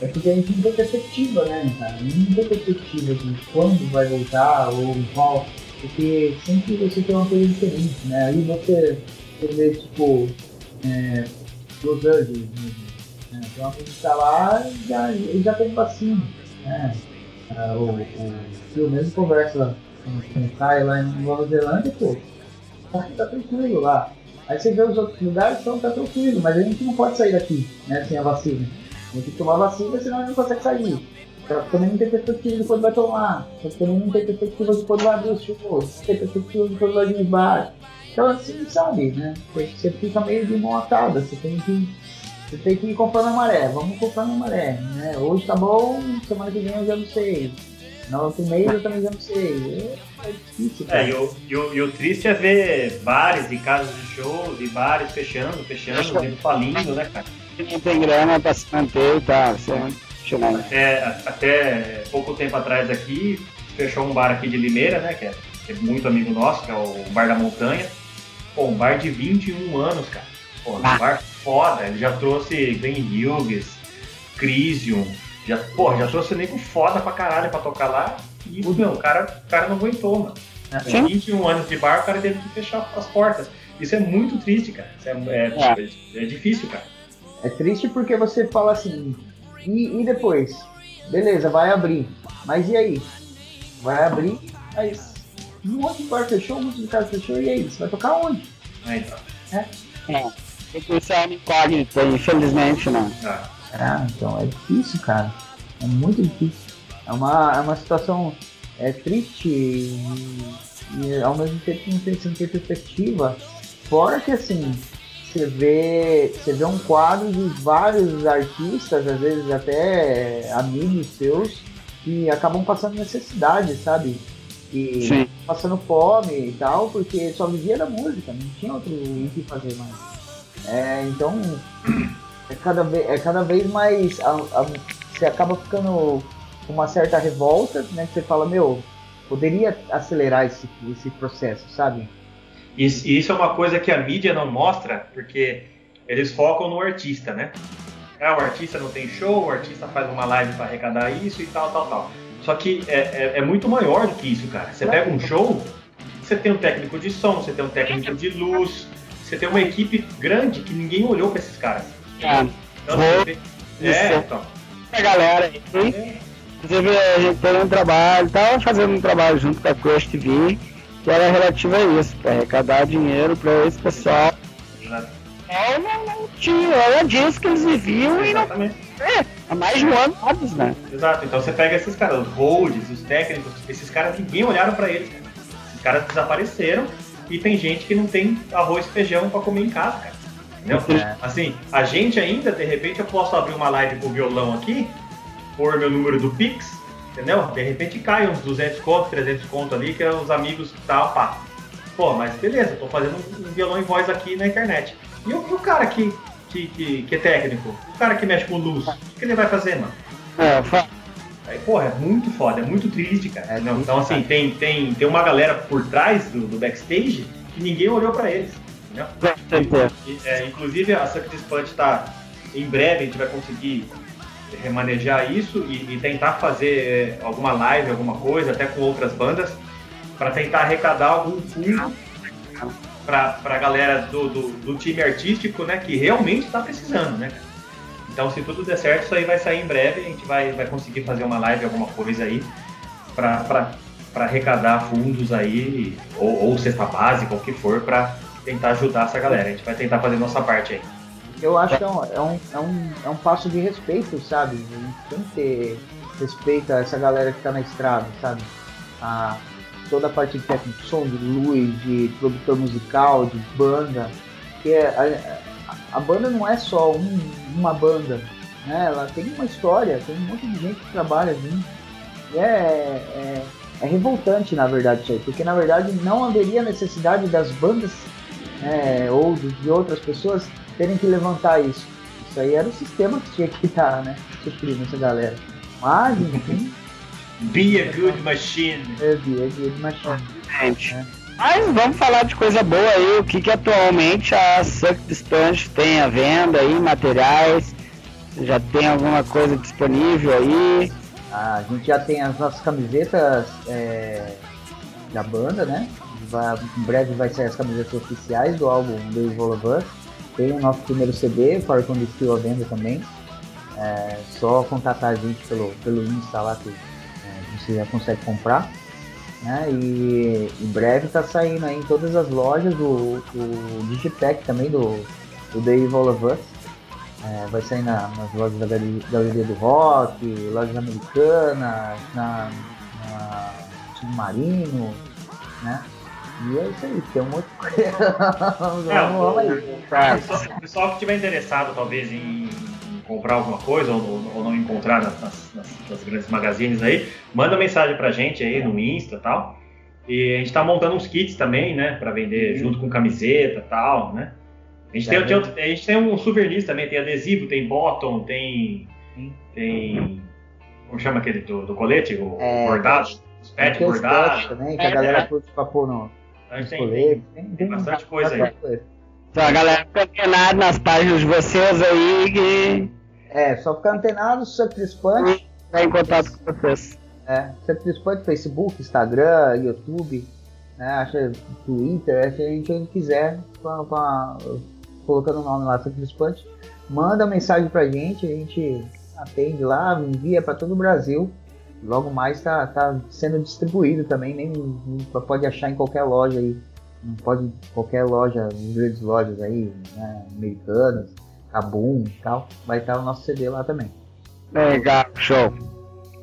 é porque a gente não tem perspectiva, né, cara? Não tem perspectiva de quando vai voltar ou qual. Porque sempre você tem uma coisa diferente, né? Aí você, vê, tipo, é, Los Angeles, né? Tem uma que tá lá e já, ele já tem vacina, né? Ah, o, o mesmo conversa com, com o Kai lá em Nova Zelândia, pô, tá, tranquilo lá. Aí você vê os outros lugares, então tá tranquilo, mas a gente não pode sair daqui, né, sem a vacina. Tem que tomar vacina, senão a gente não consegue sair. Só que também não tem perspectiva de quando vai tomar. Só que também não tem perspectiva de quando vai abrir os shows. Não tem perspectiva de quando vai vir bar. Então assim, sabe, né? Você fica meio de mão atada. Você tem que. Você tem que ir conforme a maré. Vamos conforme a maré. Né? Hoje tá bom, semana que vem eu já não sei. No outro mês eu também já não sei. É, é difícil, cara. É, e o, e, o, e o triste é ver bares e casas de shows e bares fechando, fechando, nego falindo, né, cara? Não tem grana pra se manter e tal. Isso é impressionante. Até, até pouco tempo atrás aqui, fechou um bar aqui de Limeira, né? Que é, que é muito amigo nosso, que é o Bar da Montanha. Pô, um bar de 21 anos, cara. Pô, um Ah. bar foda. Ele já trouxe Glenn Hughes, Crisium. Já, pô, já trouxe nego foda pra caralho pra tocar lá. E, meu, o cara, o cara não aguentou, mano. Com Sim. 21 anos de bar, o cara teve que fechar as portas. Isso é muito triste, cara. Isso é, é, é difícil, cara. É triste porque você fala assim, e, e depois? Beleza, vai abrir. Mas e aí? Vai abrir, mas um monte de bar fechou, um monte de casa fechou, e aí? Você vai tocar onde? É, então. É. Isso é uma incógnita, infelizmente, né? Ah, Ah, então é difícil, cara. É muito difícil. É uma, é uma situação é, triste e, e ao mesmo tempo não tem, não tem perspectiva. Fora que assim, você vê, você vê um quadro de vários artistas, às vezes até amigos seus, que acabam passando necessidade, sabe? E Sim. passando fome e tal, porque só vivia da música, não tinha outro o que fazer mais. É, então é cada, vez, é cada vez mais. a- a- você acaba ficando com uma certa revolta, né? Que você fala, meu, poderia acelerar esse, esse processo, sabe? E e isso é uma coisa que a mídia não mostra, porque eles focam no artista, né? Ah, o artista não tem show, o artista faz uma live para arrecadar isso e tal, tal, tal. Só que é, é, é muito maior do que isso, cara. Você pega um show, você tem um técnico de som, você tem um técnico de luz, você tem uma equipe grande que ninguém olhou para esses caras. É. Então, você é, então. A galera aí, inclusive a gente teve um trabalho, tava fazendo um trabalho junto com a Crush TV, que era relativo a isso, para arrecadar dinheiro para esse pessoal. Não, não, não tinha, era disso que eles viviam e não Exatamente. é, há mais de um ano anos, né? Exato, então você pega esses caras, os holds, os técnicos, esses caras ninguém olharam pra eles, cara. Esses caras desapareceram e tem gente que não tem arroz e feijão pra comer em casa, cara. Entendeu? É. Assim, a gente ainda, de repente, eu posso abrir uma live com violão aqui, pôr meu número do Pix, entendeu? De repente cai uns 200 conto, 300 conto ali, que é os amigos tal, pá. Pô, mas beleza, tô fazendo um violão em voz aqui na internet. E o, e o cara que, que, que, que é técnico? O cara que mexe com luz, o que ele vai fazer, mano? É, Aí, porra, é muito foda, é muito triste, cara. É Não, então, assim, tem, tem, tem uma galera por trás do, do backstage que ninguém olhou pra eles. Entendeu? é, inclusive, a Suck Punch tá. Em breve a gente vai conseguir remanejar isso e, e tentar fazer é, alguma live, alguma coisa, até com outras bandas, para tentar arrecadar algum fundo pra, pra galera do, do, do time artístico, né, que realmente tá precisando, né? Então, se tudo der certo, isso aí vai sair em breve, a gente vai, vai conseguir fazer uma live, alguma coisa aí, pra arrecadar fundos aí, ou, ou cesta básica, ou o que for, pra tentar ajudar essa galera. A gente vai tentar fazer nossa parte aí. Eu acho que é um, é um, é um, é um passo de respeito, sabe? A gente tem que ter respeito a essa galera que tá na estrada, sabe? A, toda a parte de técnico, som, de luz, de produtor musical, de banda. Que é, a, a- banda não é só um- uma banda, né? Ela tem uma história, tem um monte de gente que trabalha junto. E é, é, é revoltante, na verdade, isso aí, porque na verdade não haveria necessidade das bandas né, ou de outras pessoas terem que levantar isso. Isso aí era o sistema que tinha que estar, né? Suprindo essa galera. Mas, enfim, Be a good machine. é Be a Good Machine. Gente. É. Mas vamos falar de coisa boa aí, o que, que atualmente a Suck Sponge tem à venda aí, materiais, já tem alguma coisa disponível aí. A gente já tem as nossas camisetas é, da banda, né? Vai- em breve vai sair as camisetas oficiais do álbum The Evil of Us. Tem o nosso primeiro CD, From The Steel à venda também. É só contatar a gente pelo, pelo Insta lá que é, você já consegue comprar. Né? E em breve tá saindo aí em todas as lojas o, o Digipack também do, do The Evil of Us. É, vai sair na- nas lojas da Galeria do Rock, lojas americanas, na, na Submarino, né? E é isso aí, tem um monte de coisa. É, o, pessoal, que estiver interessado, talvez, em, comprar alguma coisa ou, ou- não encontrar nas, nas- nas- grandes magazines aí, manda mensagem pra gente aí no Insta e tal. E a gente tá montando uns kits também, né, pra vender junto com camiseta e tal, né. A gente, tem, Tá tem a gente tem um souvenirs também, tem adesivo, tem bottom, tem. Tem. Como chama aquele do, do colete? O É, bordado? Os pets bordado. também, que a galera curte pra pôr no, A gente nos tem, coletes. Tem, tem bastante coisa aí. coisa. Então a galera fica antenada nas páginas de vocês aí que É, só ficar antenado, Punch. tá em contato com vocês. É, Punch, Facebook, Instagram, YouTube, né? Acha Twitter, acha a gente onde quiser, com- com a- colocando o nome lá, Punch. Manda mensagem pra gente, a gente atende lá, envia pra todo o Brasil. Logo mais tá, tá sendo distribuído também, nem pode achar em qualquer loja aí. Não pode qualquer loja, grandes lojas aí, né, americanas, Kabum e tal, vai estar o nosso CD lá também. Legal, show.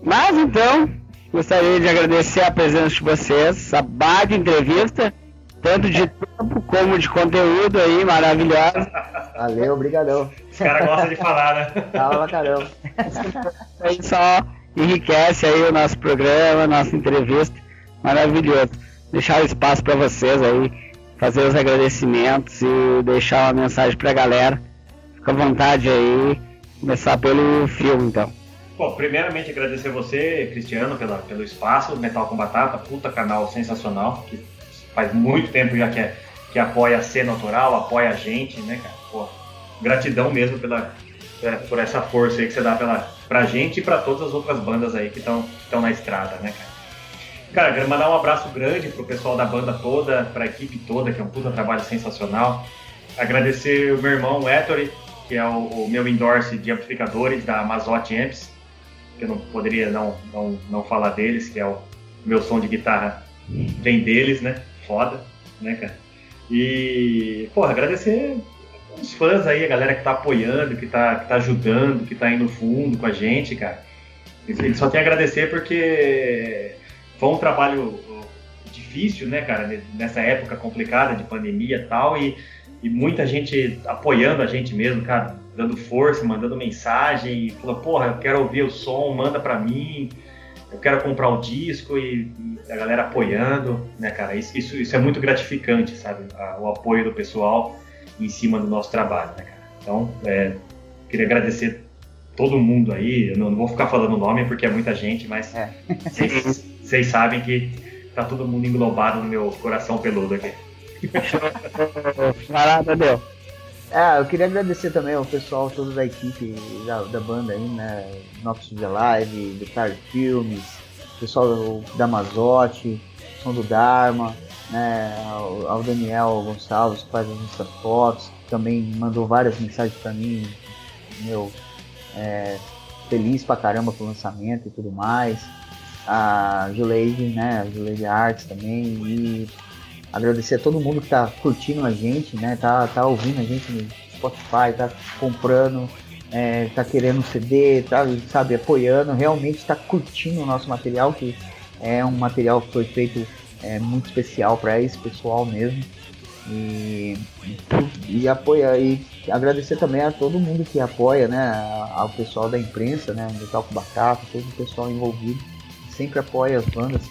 Mas então, gostaria de agradecer a presença de vocês, essa baita entrevista, tanto de tempo como de conteúdo aí, maravilhosa. Valeu, obrigadão. Os caras gostam de falar, né? Fala pra caramba. aí só enriquece aí o nosso programa, nossa entrevista. Maravilhoso. Deixar o espaço para vocês aí, fazer os agradecimentos e deixar uma mensagem pra galera. Fica à vontade aí, começar pelo filme então. Bom, primeiramente agradecer você, Cristiano, pela, pelo espaço, Metal com Batata, puta canal sensacional, que faz muito tempo já que, é, que apoia a cena autoral, apoia a gente, né, cara? Pô, gratidão mesmo pela, é, por essa força aí que você dá pela, pra gente e pra todas as outras bandas aí que estão na estrada, né, cara? Cara, quero mandar um abraço grande pro pessoal da banda toda, pra equipe toda, que é um puta trabalho sensacional. Agradecer o meu irmão, Ettore, que é o, o meu endorse de amplificadores da Mazotti Amps, que eu não poderia não, não, não falar deles, que é o meu som de guitarra vem deles, né? Foda, né, cara? E, porra, agradecer os fãs aí, a galera que tá apoiando, que tá, que tá ajudando, que tá indo fundo com a gente, cara. Só tem a agradecer porque foi um trabalho difícil, né, cara, nessa época complicada de pandemia tal, e, e muita gente apoiando a gente mesmo, cara, dando força, mandando mensagem, falando, porra, eu quero ouvir o som, manda pra mim, eu quero comprar o disco, e, e a galera apoiando, né, cara, isso, isso, isso é muito gratificante, sabe, a, o apoio do pessoal em cima do nosso trabalho, né, cara. Então, é, queria agradecer todo mundo aí, eu não, não vou ficar falando o nome porque é muita gente, mas vocês sabem que tá todo mundo englobado no meu coração peludo aqui. Lá, Tadeu. É, eu queria agradecer também ao pessoal todo da equipe da, da banda aí, né? Studio Live, do Tar Filmes, pessoal da Mazotti, som do Dharma, né? Ao, ao Daniel Gonçalves que faz as nossas fotos, também mandou várias mensagens pra mim, meu, é, feliz pra caramba com o lançamento e tudo mais. A Juleide, né? A Juleide Arts também e agradecer a todo mundo que tá curtindo a gente, né? Tá, tá ouvindo a gente no Spotify, tá comprando, é, tá querendo CD, tá, sabe, apoiando, realmente tá curtindo o nosso material, que é um material que foi feito é, muito especial para esse pessoal mesmo. E, e apoia e agradecer também a todo mundo que apoia, né? Ao pessoal da imprensa, né? Do Talco Batata, todo o pessoal envolvido, que sempre apoia as bandas.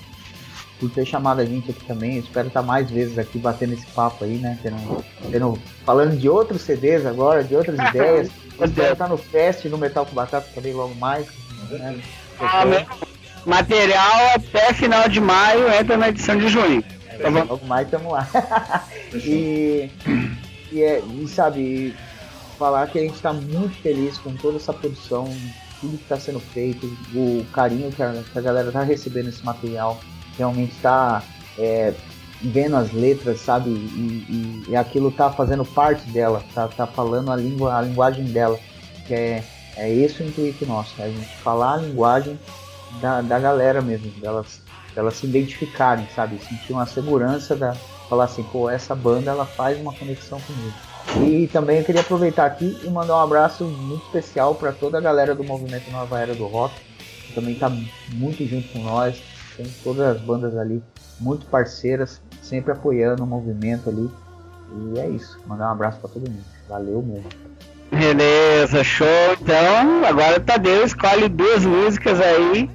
por ter chamado a gente aqui também. Eu espero estar mais vezes aqui batendo esse papo aí, né? Tendo, tendo, falando de outros CDs agora, de outras ideias. Eu espero estar no Fest, no Metal com Batata também logo mais. Né? Ah, meu material até final de maio entra na edição de junho. Tá bom? Logo mais estamos lá. e, e, é, e sabe, falar que a gente está muito feliz com toda essa produção, tudo que está sendo feito, o carinho que a, que a galera está recebendo esse material, realmente está é, vendo as letras, sabe, e, e, e, aquilo tá fazendo parte dela, tá, tá falando a, língua, a linguagem dela, que é, é esse o intuito nosso, né? a gente falar a linguagem da, da galera mesmo, delas, delas se identificarem, sabe, sentir uma segurança da falar assim, pô, essa banda ela faz uma conexão comigo. E também eu queria aproveitar aqui e mandar um abraço muito especial para toda a galera do movimento Nova Era do Rock, que também está muito junto com nós, tem todas as bandas ali muito parceiras, sempre apoiando o movimento ali. E é isso, mandar um abraço para todo mundo. Valeu mesmo. Beleza, show. Então, agora o Tadeu escolhe duas músicas aí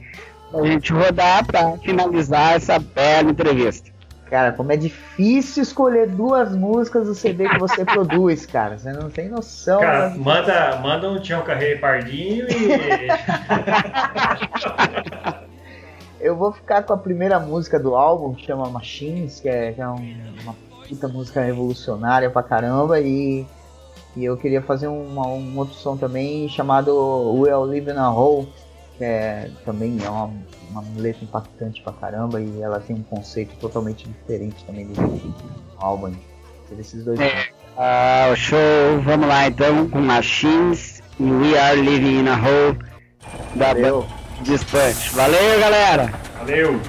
pra gente rodar para finalizar essa bela entrevista. Cara, como é difícil escolher duas músicas do CD que você produz, cara. Você não tem noção. Cara, mas... manda, manda um Tião Carreiro Pardinho e. Eu vou ficar com a primeira música do álbum, que chama Machines, que é, que é um, uma puta música revolucionária pra caramba. E, e eu queria fazer uma, um outro som também chamado We'll Live in a Hole, é, também é uma uma letra impactante pra caramba e ela tem um conceito totalmente diferente também do álbum. Esses dois. É. Uh, show, vamos lá então com Machines e We Are Living in a Hole da Valeu. Dispatch. Valeu, galera! Valeu.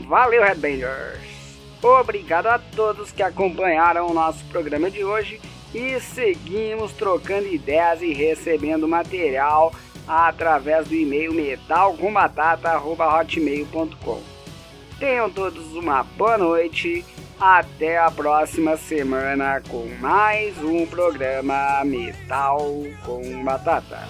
Valeu Headbangers! Obrigado a todos que acompanharam o nosso programa de hoje e seguimos trocando ideias e recebendo material através do e-mail metalcombatata.hotmail.com. Tenham todos uma boa noite, até a próxima semana com mais um programa Metal com Batata.